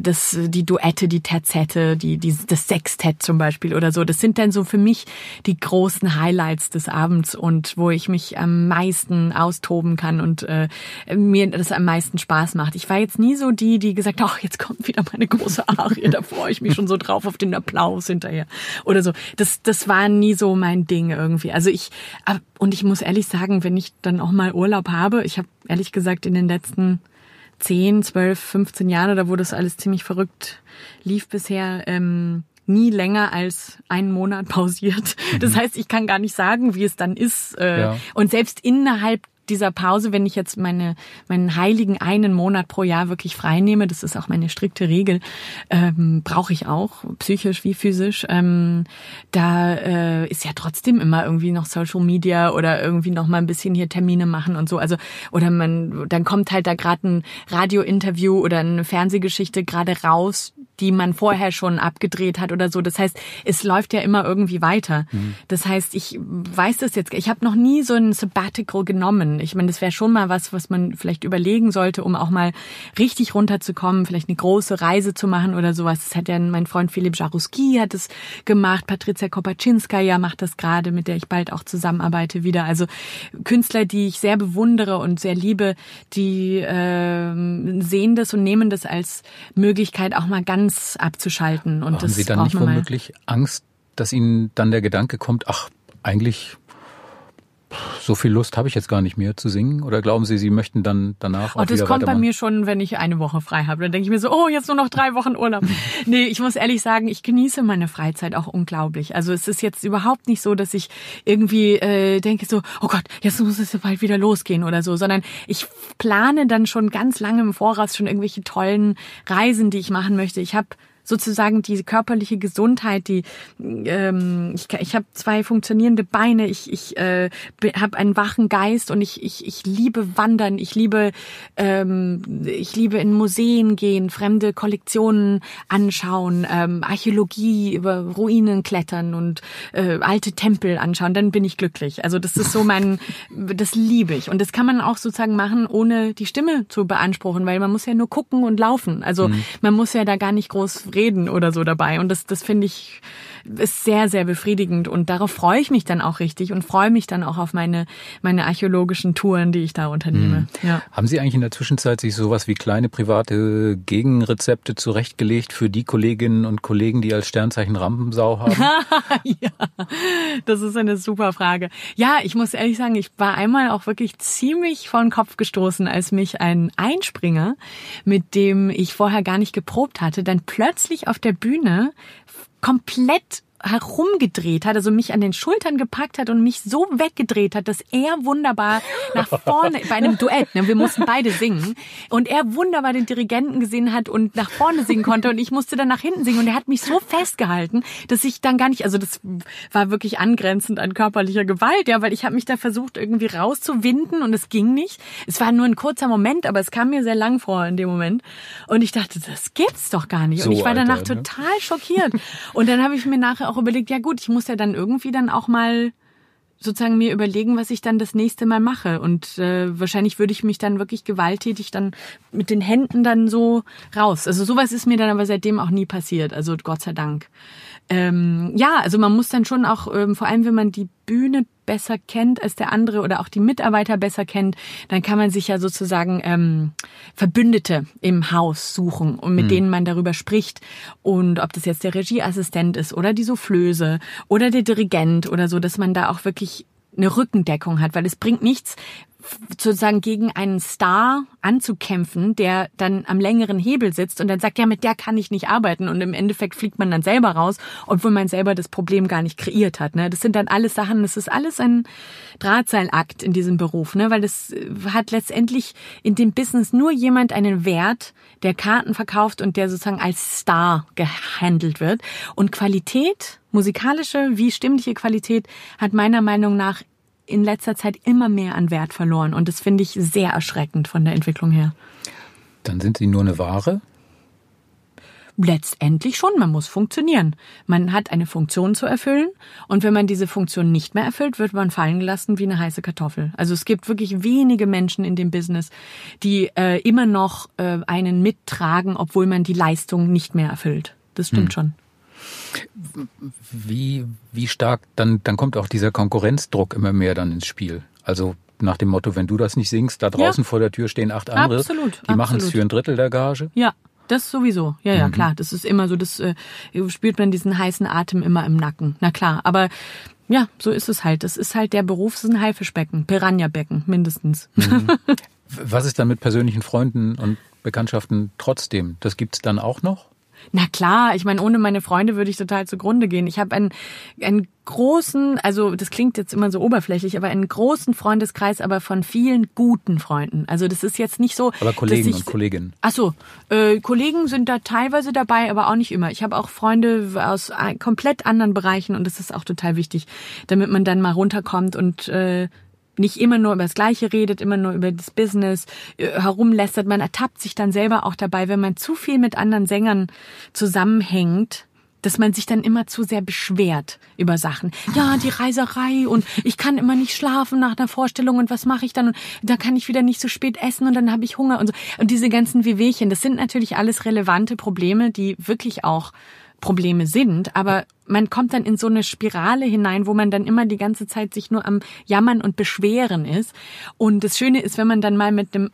das, die Duette, die Terzette, die, die, das Sextett zum Beispiel oder so. Das sind dann so für mich die großen Highlights des Abends und wo ich mich am meisten austoben kann und äh, mir das am meisten Spaß macht. Ich war jetzt nie so die, die gesagt, ach, jetzt kommt wieder meine große Arie, da freue ich mich schon so drauf auf den Applaus hinterher oder so. Das, das war nie so mein Ding irgendwie. Also ich, und ich muss ehrlich sagen, wenn ich dann auch mal Urlaub habe, ich habe ehrlich gesagt in den letzten 10, 12, 15 Jahren oder wo das alles ziemlich verrückt lief bisher, ähm, nie länger als einen Monat pausiert. Das mhm. heißt, ich kann gar nicht sagen, wie es dann ist. Äh, ja. Und selbst innerhalb dieser Pause, wenn ich jetzt meine, meinen heiligen einen Monat pro Jahr wirklich frei nehme, das ist auch meine strikte Regel, ähm, brauche ich auch, psychisch wie physisch, ähm, da äh, ist ja trotzdem immer irgendwie noch Social Media oder irgendwie noch mal ein bisschen hier Termine machen und so. Also, oder man, dann kommt halt da gerade ein Radiointerview oder eine Fernsehgeschichte gerade raus, die man vorher schon abgedreht hat oder so. Das heißt, es läuft ja immer irgendwie weiter. Mhm. Das heißt, ich weiß das jetzt, ich habe noch nie so ein Sabbatical genommen. Ich meine, das wäre schon mal was, was man vielleicht überlegen sollte, um auch mal richtig runterzukommen, vielleicht eine große Reise zu machen oder sowas. Das hat ja mein Freund Philipp Jaruski hat es gemacht, Patricia Kopaczynskaja macht das gerade, mit der ich bald auch zusammenarbeite wieder. Also Künstler, die ich sehr bewundere und sehr liebe, die äh, sehen das und nehmen das als Möglichkeit, auch mal ganz abzuschalten. Und Haben das Sie dann nicht womöglich Angst, dass Ihnen dann der Gedanke kommt, ach, eigentlich so viel Lust habe ich jetzt gar nicht mehr zu singen. Oder glauben Sie, Sie möchten dann danach auch oh, das kommt bei mir schon, wenn ich eine Woche frei habe. Dann denke ich mir so, oh, jetzt nur noch drei Wochen Urlaub. nee, ich muss ehrlich sagen, ich genieße meine Freizeit auch unglaublich. Also es ist jetzt überhaupt nicht so, dass ich irgendwie äh, denke so, oh Gott, jetzt muss es bald wieder losgehen oder so, sondern ich plane dann schon ganz lange im Voraus schon irgendwelche tollen Reisen, die ich machen möchte. Ich habe sozusagen diese körperliche Gesundheit, die ähm, ich, ich habe zwei funktionierende Beine, ich, ich äh, habe einen wachen Geist und ich, ich, ich liebe Wandern, ich liebe ähm, ich liebe in Museen gehen, fremde Kollektionen anschauen, ähm, Archäologie über Ruinen klettern und äh, alte Tempel anschauen, dann bin ich glücklich. Also das ist so mein, das liebe ich und das kann man auch sozusagen machen, ohne die Stimme zu beanspruchen, weil man muss ja nur gucken und laufen. Also mhm. man muss ja da gar nicht groß reden oder so dabei. Und das, das finde ich ist sehr, sehr befriedigend. Und darauf freue ich mich dann auch richtig und freue mich dann auch auf meine, meine archäologischen Touren, die ich da unternehme. Mhm. Ja. Haben Sie eigentlich in der Zwischenzeit sich sowas wie kleine private Gegenrezepte zurechtgelegt für die Kolleginnen und Kollegen, die als Sternzeichen Rampensau haben? ja, das ist eine super Frage. Ja, ich muss ehrlich sagen, ich war einmal auch wirklich ziemlich vor den Kopf gestoßen, als mich ein Einspringer, mit dem ich vorher gar nicht geprobt hatte, dann plötzlich auf der Bühne komplett herumgedreht hat, also mich an den Schultern gepackt hat und mich so weggedreht hat, dass er wunderbar nach vorne, bei einem Duett, ne, wir mussten beide singen, und er wunderbar den Dirigenten gesehen hat und nach vorne singen konnte und ich musste dann nach hinten singen und er hat mich so festgehalten, dass ich dann gar nicht, also das war wirklich angrenzend an körperlicher Gewalt, ja, weil ich habe mich da versucht irgendwie rauszuwinden und es ging nicht. Es war nur ein kurzer Moment, aber es kam mir sehr lang vor in dem Moment und ich dachte, das gibt's doch gar nicht so, und ich war danach Alter, ne? total schockiert und dann habe ich mir nachher auch überlegt, ja gut, ich muss ja dann irgendwie dann auch mal sozusagen mir überlegen, was ich dann das nächste Mal mache. Und äh, wahrscheinlich würde ich mich dann wirklich gewalttätig dann mit den Händen dann so raus. Also sowas ist mir dann aber seitdem auch nie passiert. Also Gott sei Dank. Ähm, ja, also man muss dann schon auch, ähm, vor allem wenn man die Bühne besser kennt als der andere oder auch die Mitarbeiter besser kennt, dann kann man sich ja sozusagen ähm, Verbündete im Haus suchen und mit mhm. denen man darüber spricht. Und ob das jetzt der Regieassistent ist oder die Soufflöse oder der Dirigent oder so, dass man da auch wirklich eine Rückendeckung hat, weil es bringt nichts, sozusagen gegen einen Star anzukämpfen, der dann am längeren Hebel sitzt und dann sagt, ja, mit der kann ich nicht arbeiten und im Endeffekt fliegt man dann selber raus, obwohl man selber das Problem gar nicht kreiert hat. Ne? Das sind dann alles Sachen, das ist alles ein Drahtseilakt in diesem Beruf, ne? weil das hat letztendlich in dem Business nur jemand einen Wert, der Karten verkauft und der sozusagen als Star gehandelt wird. Und Qualität, musikalische wie stimmliche Qualität, hat meiner Meinung nach in letzter Zeit immer mehr an Wert verloren. Und das finde ich sehr erschreckend von der Entwicklung her. Dann sind sie nur eine Ware? Letztendlich schon, man muss funktionieren. Man hat eine Funktion zu erfüllen und wenn man diese Funktion nicht mehr erfüllt, wird man fallen gelassen wie eine heiße Kartoffel. Also es gibt wirklich wenige Menschen in dem Business, die äh, immer noch äh, einen mittragen, obwohl man die Leistung nicht mehr erfüllt. Das stimmt hm. schon. Wie, wie stark, dann, dann kommt auch dieser Konkurrenzdruck immer mehr dann ins Spiel. Also nach dem Motto, wenn du das nicht singst, da draußen ja. vor der Tür stehen acht andere, absolut, die machen es für ein Drittel der Gage. Ja, das sowieso. Ja, ja, mhm. klar. Das ist immer so, das äh, spürt man diesen heißen Atem immer im Nacken. Na klar, aber ja, so ist es halt. Das ist halt der Beruf, das ist ein Haifischbecken, Piranha-Becken, mindestens. Mhm. Was ist dann mit persönlichen Freunden und Bekanntschaften trotzdem? Das gibt's dann auch noch? Na klar, ich meine, ohne meine Freunde würde ich total zugrunde gehen. Ich habe einen, einen großen, also das klingt jetzt immer so oberflächlich, aber einen großen Freundeskreis, aber von vielen guten Freunden. Also das ist jetzt nicht so. Aber Kollegen ich, und Kolleginnen. Ach so, äh, Kollegen sind da teilweise dabei, aber auch nicht immer. Ich habe auch Freunde aus komplett anderen Bereichen und das ist auch total wichtig, damit man dann mal runterkommt und äh, nicht immer nur über das Gleiche redet, immer nur über das Business äh, herumlästert. Man ertappt sich dann selber auch dabei, wenn man zu viel mit anderen Sängern zusammenhängt, dass man sich dann immer zu sehr beschwert über Sachen. Ja, die Reiserei und ich kann immer nicht schlafen nach einer Vorstellung und was mache ich dann und da kann ich wieder nicht so spät essen und dann habe ich Hunger und so. Und diese ganzen Wehwehchen, das sind natürlich alles relevante Probleme, die wirklich auch Probleme sind, aber man kommt dann in so eine Spirale hinein, wo man dann immer die ganze Zeit sich nur am Jammern und Beschweren ist. Und das Schöne ist, wenn man dann mal mit einem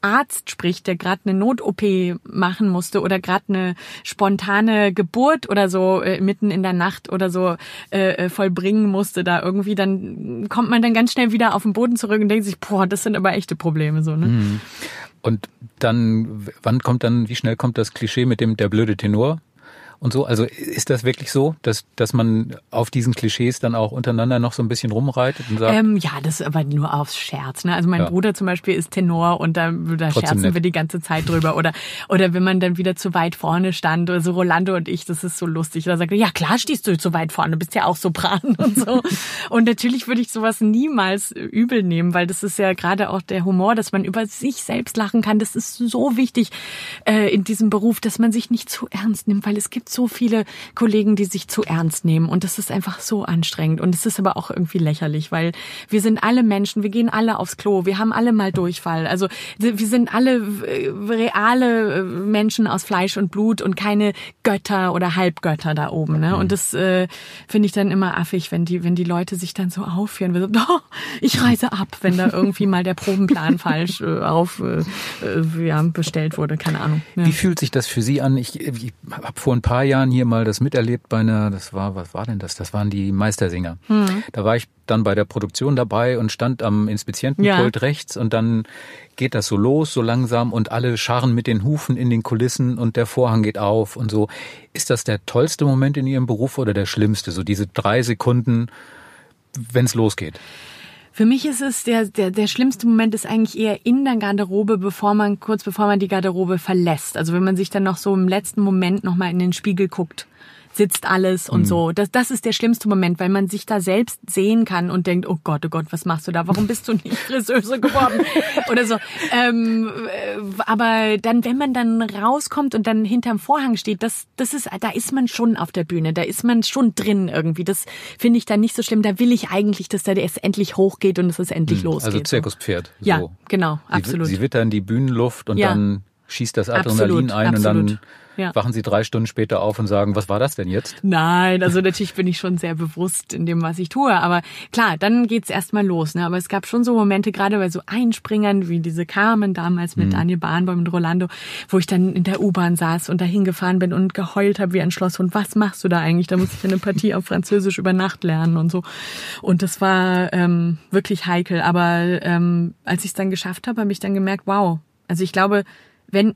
Arzt spricht, der gerade eine Not-OP machen musste oder gerade eine spontane Geburt oder so äh, mitten in der Nacht oder so äh, äh, vollbringen musste, da irgendwie, dann kommt man dann ganz schnell wieder auf den Boden zurück und denkt sich, boah, das sind aber echte Probleme so. Ne? Mhm. Und dann, wann kommt dann, wie schnell kommt das Klischee mit dem der blöde Tenor? Und so. Also ist das wirklich so, dass, dass man auf diesen Klischees dann auch untereinander noch so ein bisschen rumreitet und sagt? Ähm, ja, das ist aber nur aufs Scherz. Ne? Also mein ja. Bruder zum Beispiel ist Tenor und da, da scherzen nett. wir die ganze Zeit drüber. Oder, oder wenn man dann wieder zu weit vorne stand, oder so Rolando und ich, das ist so lustig. Da sagt er, ja klar stehst du zu weit vorne, bist ja auch Sopran und so. und natürlich würde ich sowas niemals übel nehmen, weil das ist ja gerade auch der Humor, dass man über sich selbst lachen kann. Das ist so wichtig äh, in diesem Beruf, dass man sich nicht zu ernst nimmt, weil es gibt so viele Kollegen, die sich zu ernst nehmen und das ist einfach so anstrengend und es ist aber auch irgendwie lächerlich, weil wir sind alle Menschen, wir gehen alle aufs Klo, wir haben alle mal Durchfall. Also wir sind alle äh, reale äh, Menschen aus Fleisch und Blut und keine Götter oder Halbgötter da oben. Ne? Und das äh, finde ich dann immer affig, wenn die, wenn die Leute sich dann so aufführen. So, oh, ich reise ab, wenn da irgendwie mal der Probenplan falsch äh, auf äh, äh, ja, bestellt wurde. Keine Ahnung. Ja. Wie fühlt sich das für Sie an? Ich, ich habe vor ein paar Jahren hier mal das miterlebt bei einer, das war, was war denn das? Das waren die Meistersinger. Mhm. Da war ich dann bei der Produktion dabei und stand am Inspizientenpult ja. rechts und dann geht das so los, so langsam und alle scharren mit den Hufen in den Kulissen und der Vorhang geht auf und so. Ist das der tollste Moment in Ihrem Beruf oder der schlimmste? So diese drei Sekunden, wenn es losgeht? Für mich ist es der, der, der schlimmste Moment ist eigentlich eher in der Garderobe, bevor man, kurz bevor man die Garderobe verlässt. Also wenn man sich dann noch so im letzten Moment nochmal in den Spiegel guckt sitzt alles und mhm. so. Das, das ist der schlimmste Moment, weil man sich da selbst sehen kann und denkt, oh Gott, oh Gott, was machst du da? Warum bist du nicht Friseuse geworden? Oder so. Ähm, äh, aber dann, wenn man dann rauskommt und dann hinterm Vorhang steht, das, das ist, da ist man schon auf der Bühne, da ist man schon drin irgendwie. Das finde ich dann nicht so schlimm. Da will ich eigentlich, dass da es endlich hochgeht und dass es endlich mhm. losgeht. Also Zirkuspferd. So. Ja, genau, absolut. Sie, sie wittern die Bühnenluft und ja. dann schießt das Adrenalin absolut, ein absolut. und dann ja. wachen Sie drei Stunden später auf und sagen, was war das denn jetzt? Nein, also natürlich bin ich schon sehr bewusst in dem, was ich tue. Aber klar, dann geht's erstmal los. Ne? Aber es gab schon so Momente, gerade bei so Einspringern, wie diese Carmen damals mit mhm. Daniel Bahnbaum und Rolando, wo ich dann in der U-Bahn saß und dahin gefahren bin und geheult habe wie ein Schlosshund. Was machst du da eigentlich? Da muss ich eine Partie auf Französisch über Nacht lernen und so. Und das war ähm, wirklich heikel. Aber ähm, als ich es dann geschafft habe, habe ich dann gemerkt, wow. Also ich glaube, wenn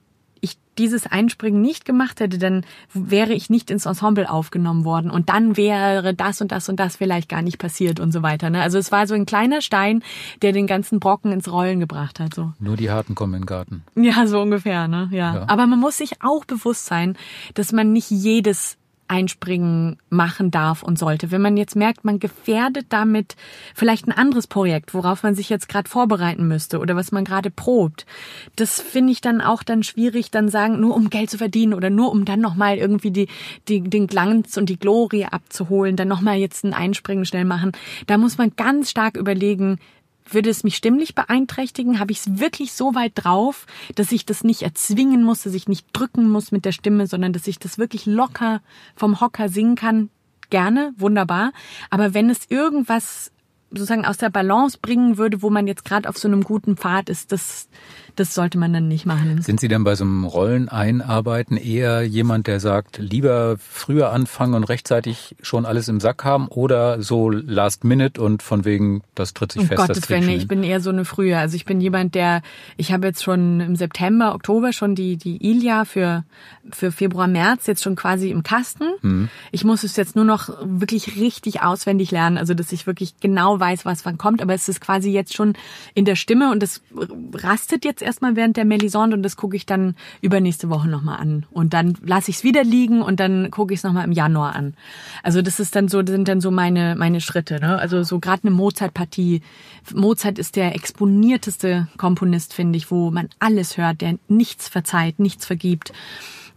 dieses Einspringen nicht gemacht hätte, dann wäre ich nicht ins Ensemble aufgenommen worden und dann wäre das und das und das vielleicht gar nicht passiert und so weiter. Ne? Also es war so ein kleiner Stein, der den ganzen Brocken ins Rollen gebracht hat. So. Nur die Harten kommen in den Garten. Ja, so ungefähr. Ne? Ja. ja. Aber man muss sich auch bewusst sein, dass man nicht jedes Einspringen machen darf und sollte. Wenn man jetzt merkt, man gefährdet damit vielleicht ein anderes Projekt, worauf man sich jetzt gerade vorbereiten müsste oder was man gerade probt, das finde ich dann auch dann schwierig, dann sagen, nur um Geld zu verdienen oder nur um dann nochmal irgendwie die, die, den Glanz und die Glorie abzuholen, dann nochmal jetzt ein Einspringen schnell machen. Da muss man ganz stark überlegen, würde es mich stimmlich beeinträchtigen? Habe ich es wirklich so weit drauf, dass ich das nicht erzwingen muss, dass ich nicht drücken muss mit der Stimme, sondern dass ich das wirklich locker vom Hocker singen kann? Gerne, wunderbar. Aber wenn es irgendwas sozusagen aus der Balance bringen würde, wo man jetzt gerade auf so einem guten Pfad ist, das das sollte man dann nicht machen. Sind Sie denn bei so einem Rollen einarbeiten eher jemand, der sagt, lieber früher anfangen und rechtzeitig schon alles im Sack haben oder so last minute und von wegen, das tritt sich um fest, Gottes das Willen, ich bin eher so eine frühe. Also ich bin jemand, der, ich habe jetzt schon im September, Oktober schon die, die Ilia für, für Februar, März jetzt schon quasi im Kasten. Mhm. Ich muss es jetzt nur noch wirklich richtig auswendig lernen, also dass ich wirklich genau weiß, was wann kommt, aber es ist quasi jetzt schon in der Stimme und es rastet jetzt erstmal während der Melisande und das gucke ich dann übernächste Woche nochmal an. Und dann lasse ich es wieder liegen und dann gucke ich es nochmal im Januar an. Also das ist dann so, das sind dann so meine, meine Schritte. Ne? Also so gerade eine Mozart-Partie. Mozart ist der exponierteste Komponist, finde ich, wo man alles hört, der nichts verzeiht, nichts vergibt.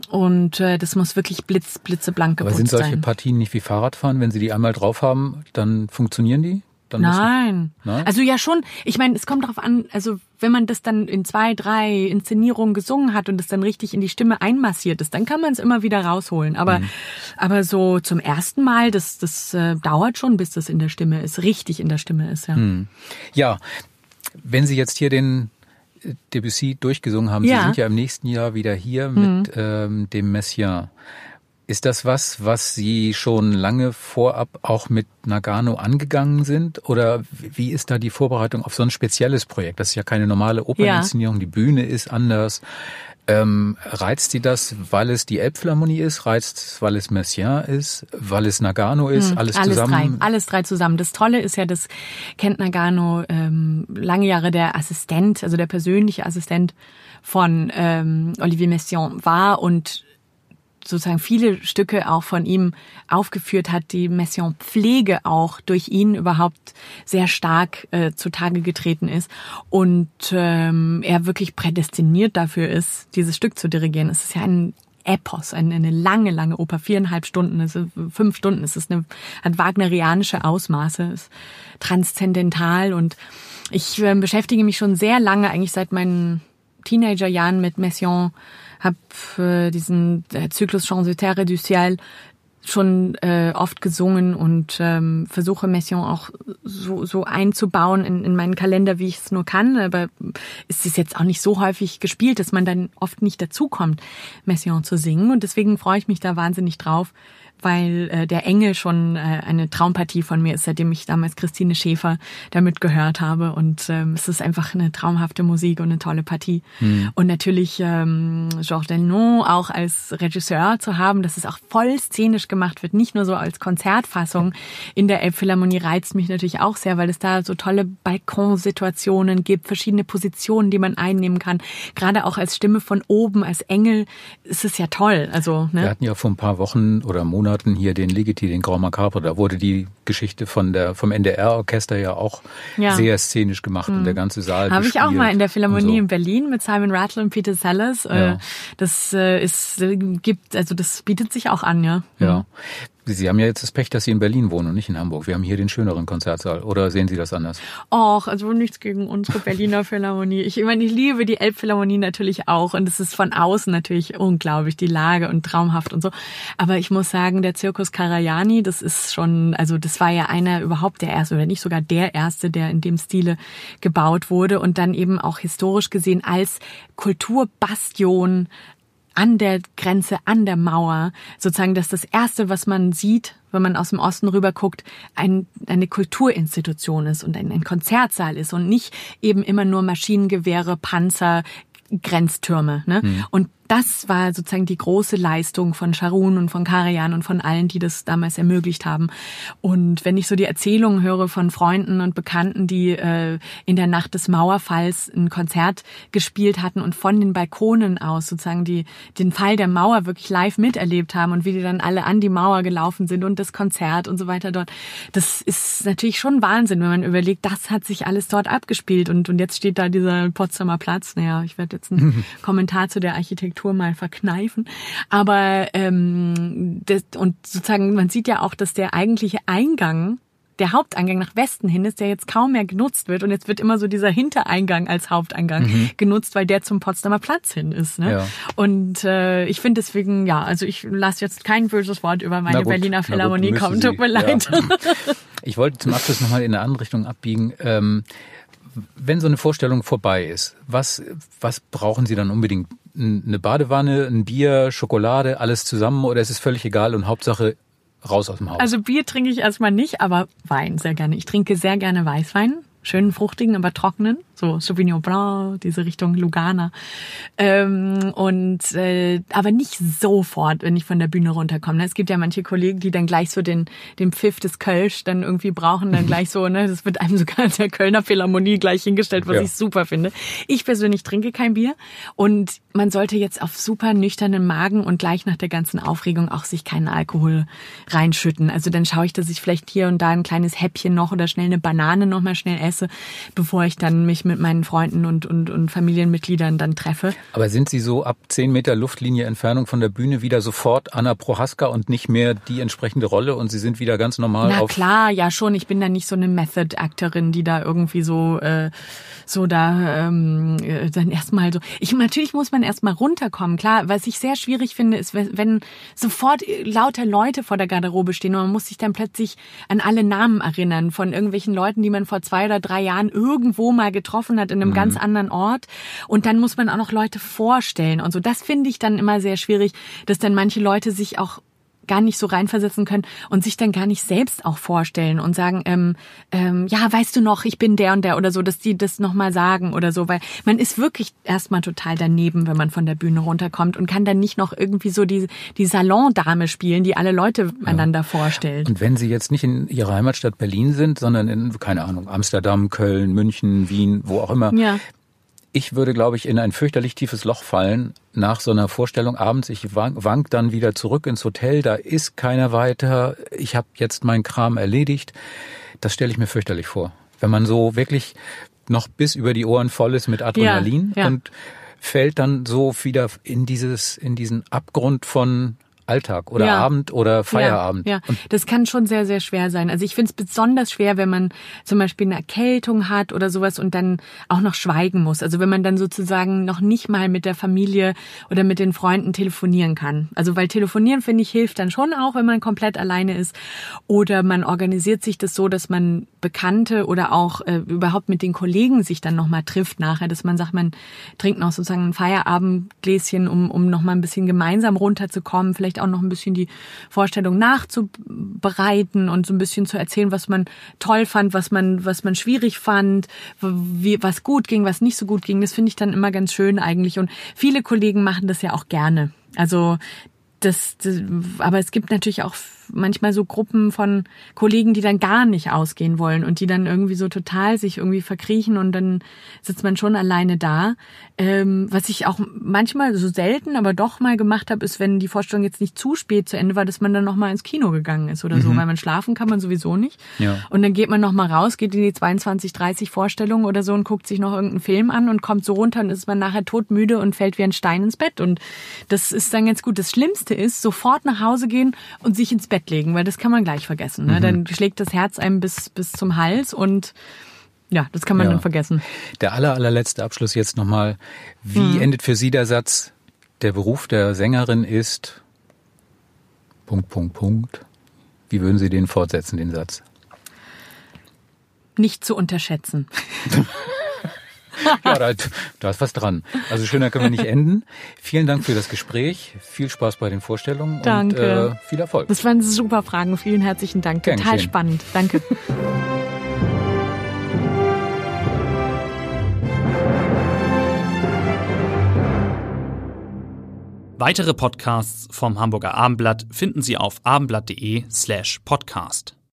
Und äh, das muss wirklich blitz, blitzeblank geputzt sein. Aber sind solche sein. Partien nicht wie Fahrradfahren? Wenn Sie die einmal drauf haben, dann funktionieren die? Dann Nein. Nein. Also ja schon. Ich meine, es kommt darauf an, also wenn man das dann in zwei, drei Inszenierungen gesungen hat und es dann richtig in die Stimme einmassiert ist, dann kann man es immer wieder rausholen. Aber, mhm. aber so zum ersten Mal, das, das äh, dauert schon, bis das in der Stimme ist, richtig in der Stimme ist, ja. Mhm. Ja. Wenn Sie jetzt hier den Debussy durchgesungen haben. Ja. Sie sind ja im nächsten Jahr wieder hier mit ähm, dem Messiaen. Ist das was, was Sie schon lange vorab auch mit Nagano angegangen sind? Oder wie ist da die Vorbereitung auf so ein spezielles Projekt? Das ist ja keine normale Operninszenierung, die Bühne ist anders. Ähm, reizt Sie das, weil es die Elbphilharmonie ist? Reizt es, weil es Messiaen ist? Weil es Nagano ist? alles, Alles zusammen? drei, alles drei zusammen. Das Tolle ist ja, dass Kent Nagano ähm, lange Jahre der Assistent, also der persönliche Assistent von ähm, Olivier Messiaen war und sozusagen viele Stücke auch von ihm aufgeführt hat, die Messiaen-Pflege auch durch ihn überhaupt sehr stark äh, zutage getreten ist. Und ähm, er wirklich prädestiniert dafür ist, dieses Stück zu dirigieren. Es ist ja ein Epos, eine, eine lange, lange Oper, viereinhalb Stunden, es ist fünf Stunden, es ist eine, hat wagnerianische Ausmaße, ist transzendental. Und ich äh, beschäftige mich schon sehr lange, eigentlich seit meinen Teenagerjahren mit Messiaen, habe äh, diesen äh, Zyklus Chanson du Ciel schon äh, oft gesungen und ähm, versuche Messiaen auch so, so einzubauen in, in meinen Kalender, wie ich es nur kann. Aber es ist jetzt auch nicht so häufig gespielt, dass man dann oft nicht dazukommt, Messiaen zu singen. Und deswegen freue ich mich da wahnsinnig drauf, weil äh, der Engel schon äh, eine Traumpathie von mir ist, seitdem ich damals Christine Schäfer damit gehört habe. Und ähm, es ist einfach eine traumhafte Musik und eine tolle Partie. Hm. Und natürlich ähm, Georges Delnon auch als Regisseur zu haben, dass es auch voll szenisch gemacht wird, nicht nur so als Konzertfassung in der Elbphilharmonie reizt mich natürlich auch sehr, weil es da so tolle Balkonsituationen gibt, verschiedene Positionen, die man einnehmen kann. Gerade auch als Stimme von oben, als Engel, ist es ja toll. Also, ne? Wir hatten ja vor ein paar Wochen oder Monaten hier den Ligeti, den Grand Macabre. Da wurde die Geschichte von der, vom NDR-Orchester ja auch Ja. sehr szenisch gemacht und der ganze Saal Habe ich auch mal in der Philharmonie so. in Berlin mit Simon Rattle und Peter Sellers. Ja. Äh, Das äh, ist äh, gibt, also das bietet sich auch an, ja. Ja. Sie haben ja jetzt das Pech, dass Sie in Berlin wohnen und nicht in Hamburg. Wir haben hier den schöneren Konzertsaal. Oder sehen Sie das anders? Och, also nichts gegen unsere Berliner Philharmonie. Ich, ich meine, ich liebe die Elbphilharmonie natürlich auch und es ist von außen natürlich unglaublich, die Lage und traumhaft und so. Aber ich muss sagen, der Zirkus Karajani, das ist schon, also das war ja einer überhaupt der erste oder nicht sogar der erste, der in dem Stile gebaut wurde und dann eben auch historisch gesehen als Kulturbastion an der Grenze, an der Mauer, sozusagen, dass das Erste, was man sieht, wenn man aus dem Osten rüber guckt, ein, eine Kulturinstitution ist und ein, ein Konzertsaal ist und nicht eben immer nur Maschinengewehre, Panzer, Grenztürme. Ne? Und das war sozusagen die große Leistung von Charun und von Karajan und von allen, die das damals ermöglicht haben. Und wenn ich so die Erzählungen höre von Freunden und Bekannten, die äh, in der Nacht des Mauerfalls ein Konzert gespielt hatten und von den Balkonen aus sozusagen die, den Fall der Mauer wirklich live miterlebt haben und wie die dann alle an die Mauer gelaufen sind und das Konzert und so weiter dort. Das ist natürlich schon Wahnsinn, wenn man überlegt, das hat sich alles dort abgespielt und, und jetzt steht da dieser Potsdamer Platz. Naja, ich werde jetzt einen Kommentar zu der Architektur mal verkneifen. Aber ähm, das, und sozusagen, man sieht ja auch, dass der eigentliche Eingang der Haupteingang nach Westen hin ist, der jetzt kaum mehr genutzt wird. Und jetzt wird immer so dieser Hintereingang als Haupteingang genutzt, weil der zum Potsdamer Platz hin ist. Ne? Ja. Und äh, ich finde deswegen, ja, also ich lasse jetzt kein böses Wort über meine gut, Berliner Philharmonie kommen. Tut mir leid. Ja. Ich wollte zum Abschluss nochmal in eine andere Richtung abbiegen. Ähm, wenn so eine Vorstellung vorbei ist, was, was brauchen Sie dann unbedingt? Eine Badewanne, ein Bier, Schokolade, alles zusammen oder ist es völlig egal und Hauptsache raus aus dem Haus? Also Bier trinke ich erstmal nicht, aber Wein sehr gerne. Ich trinke sehr gerne Weißwein. Schönen fruchtigen, aber trockenen. So Sauvignon Blanc, diese Richtung Lugana. Ähm, und äh, aber nicht sofort, wenn ich von der Bühne runterkomme. Es gibt ja manche Kollegen, die dann gleich so den, den Pfiff des Kölsch dann irgendwie brauchen, dann gleich so, ne, das wird einem sogar in der Kölner Philharmonie gleich hingestellt, was Ja. ich super finde. Ich persönlich trinke kein Bier und man sollte jetzt auf super nüchternen Magen und gleich nach der ganzen Aufregung auch sich keinen Alkohol reinschütten. Also dann schaue ich, dass ich vielleicht hier und da ein kleines Häppchen noch oder schnell eine Banane noch mal schnell esse, bevor ich dann mich mit meinen Freunden und, und, und Familienmitgliedern dann treffe. Aber sind Sie so ab 10 Meter Luftlinie Entfernung von der Bühne wieder sofort Anna Prohaska und nicht mehr die entsprechende Rolle und Sie sind wieder ganz normal Na auf klar, ja schon. Ich bin da nicht so eine Method-Actorin, die da irgendwie so äh, so da ähm, äh, dann erstmal so. Ich natürlich muss man erstmal runterkommen. Klar, was ich sehr schwierig finde, ist, wenn, wenn sofort lauter Leute vor der Garderobe stehen und man muss sich dann plötzlich an alle Namen erinnern von irgendwelchen Leuten, die man vor zwei oder drei Jahren irgendwo mal getroffen getroffen hat in einem mhm. ganz anderen Ort. Und dann muss man auch noch Leute vorstellen und so. Das finde ich dann immer sehr schwierig, dass dann manche Leute sich auch gar nicht so reinversetzen können und sich dann gar nicht selbst auch vorstellen und sagen, ähm, ähm, ja, weißt du noch, ich bin der und der oder so, dass die das nochmal sagen oder so, weil man ist wirklich erstmal total daneben, wenn man von der Bühne runterkommt und kann dann nicht noch irgendwie so die, die Salondame spielen, die alle Leute ja. einander vorstellt. Und wenn Sie jetzt nicht in Ihrer Heimatstadt Berlin sind, sondern in, keine Ahnung, Amsterdam, Köln, München, Wien, wo auch immer, ja ich würde, glaube ich, in ein fürchterlich tiefes Loch fallen nach so einer Vorstellung abends. Ich wank dann wieder zurück ins Hotel, da ist keiner weiter. Ich habe jetzt meinen Kram erledigt. Das stelle ich mir fürchterlich vor. Wenn man so wirklich noch bis über die Ohren voll ist mit Adrenalin ja, ja. und fällt dann so wieder in dieses, in diesen Abgrund von Alltag oder ja. Abend oder Feierabend. Ja, ja. das kann schon sehr, sehr schwer sein. Also ich finde es besonders schwer, wenn man zum Beispiel eine Erkältung hat oder sowas und dann auch noch schweigen muss. Also wenn man dann sozusagen noch nicht mal mit der Familie oder mit den Freunden telefonieren kann. Also weil telefonieren, finde ich, hilft dann schon auch, wenn man komplett alleine ist. Oder man organisiert sich das so, dass man Bekannte oder auch äh, überhaupt mit den Kollegen sich dann nochmal trifft nachher, dass man sagt, man trinkt noch sozusagen ein Feierabendgläschen, um, um nochmal ein bisschen gemeinsam runterzukommen, vielleicht auch noch ein bisschen die Vorstellung nachzubereiten und so ein bisschen zu erzählen, was man toll fand, was man, was man schwierig fand, wie, was gut ging, was nicht so gut ging. Das finde ich dann immer ganz schön eigentlich. Und viele Kollegen machen das ja auch gerne. Also das, das, aber es gibt natürlich auch manchmal so Gruppen von Kollegen, die dann gar nicht ausgehen wollen und die dann irgendwie so total sich irgendwie verkriechen und dann sitzt man schon alleine da. Ähm, was ich auch manchmal so selten, aber doch mal gemacht habe, ist, wenn die Vorstellung jetzt nicht zu spät zu Ende war, dass man dann noch mal ins Kino gegangen ist oder so, mhm. weil man schlafen kann man sowieso nicht. Ja. Und dann geht man noch mal raus, geht in die 22, 30 Vorstellungen oder so und guckt sich noch irgendeinen Film an und kommt so runter und ist man nachher todmüde und fällt wie ein Stein ins Bett und das ist dann ganz gut. Das Schlimmste ist, sofort nach Hause gehen und sich ins Bett legen, weil das kann man gleich vergessen. Ne? Mhm. Dann schlägt das Herz einem bis, bis zum Hals und ja, das kann man ja. dann vergessen. Der aller, allerletzte Abschluss jetzt nochmal. Wie mhm. endet für Sie der Satz, der Beruf der Sängerin ist Punkt, Punkt, Punkt. Wie würden Sie den fortsetzen, den Satz? Nicht zu unterschätzen. ja, da, da ist was dran. Also schöner können wir nicht enden. Vielen Dank für das Gespräch. Viel Spaß bei den Vorstellungen Danke. und äh, viel Erfolg. Das waren super Fragen. Vielen herzlichen Dank. Gern Total geschehen. spannend. Danke. Weitere Podcasts vom Hamburger Abendblatt finden Sie auf abendblatt.de slash podcast.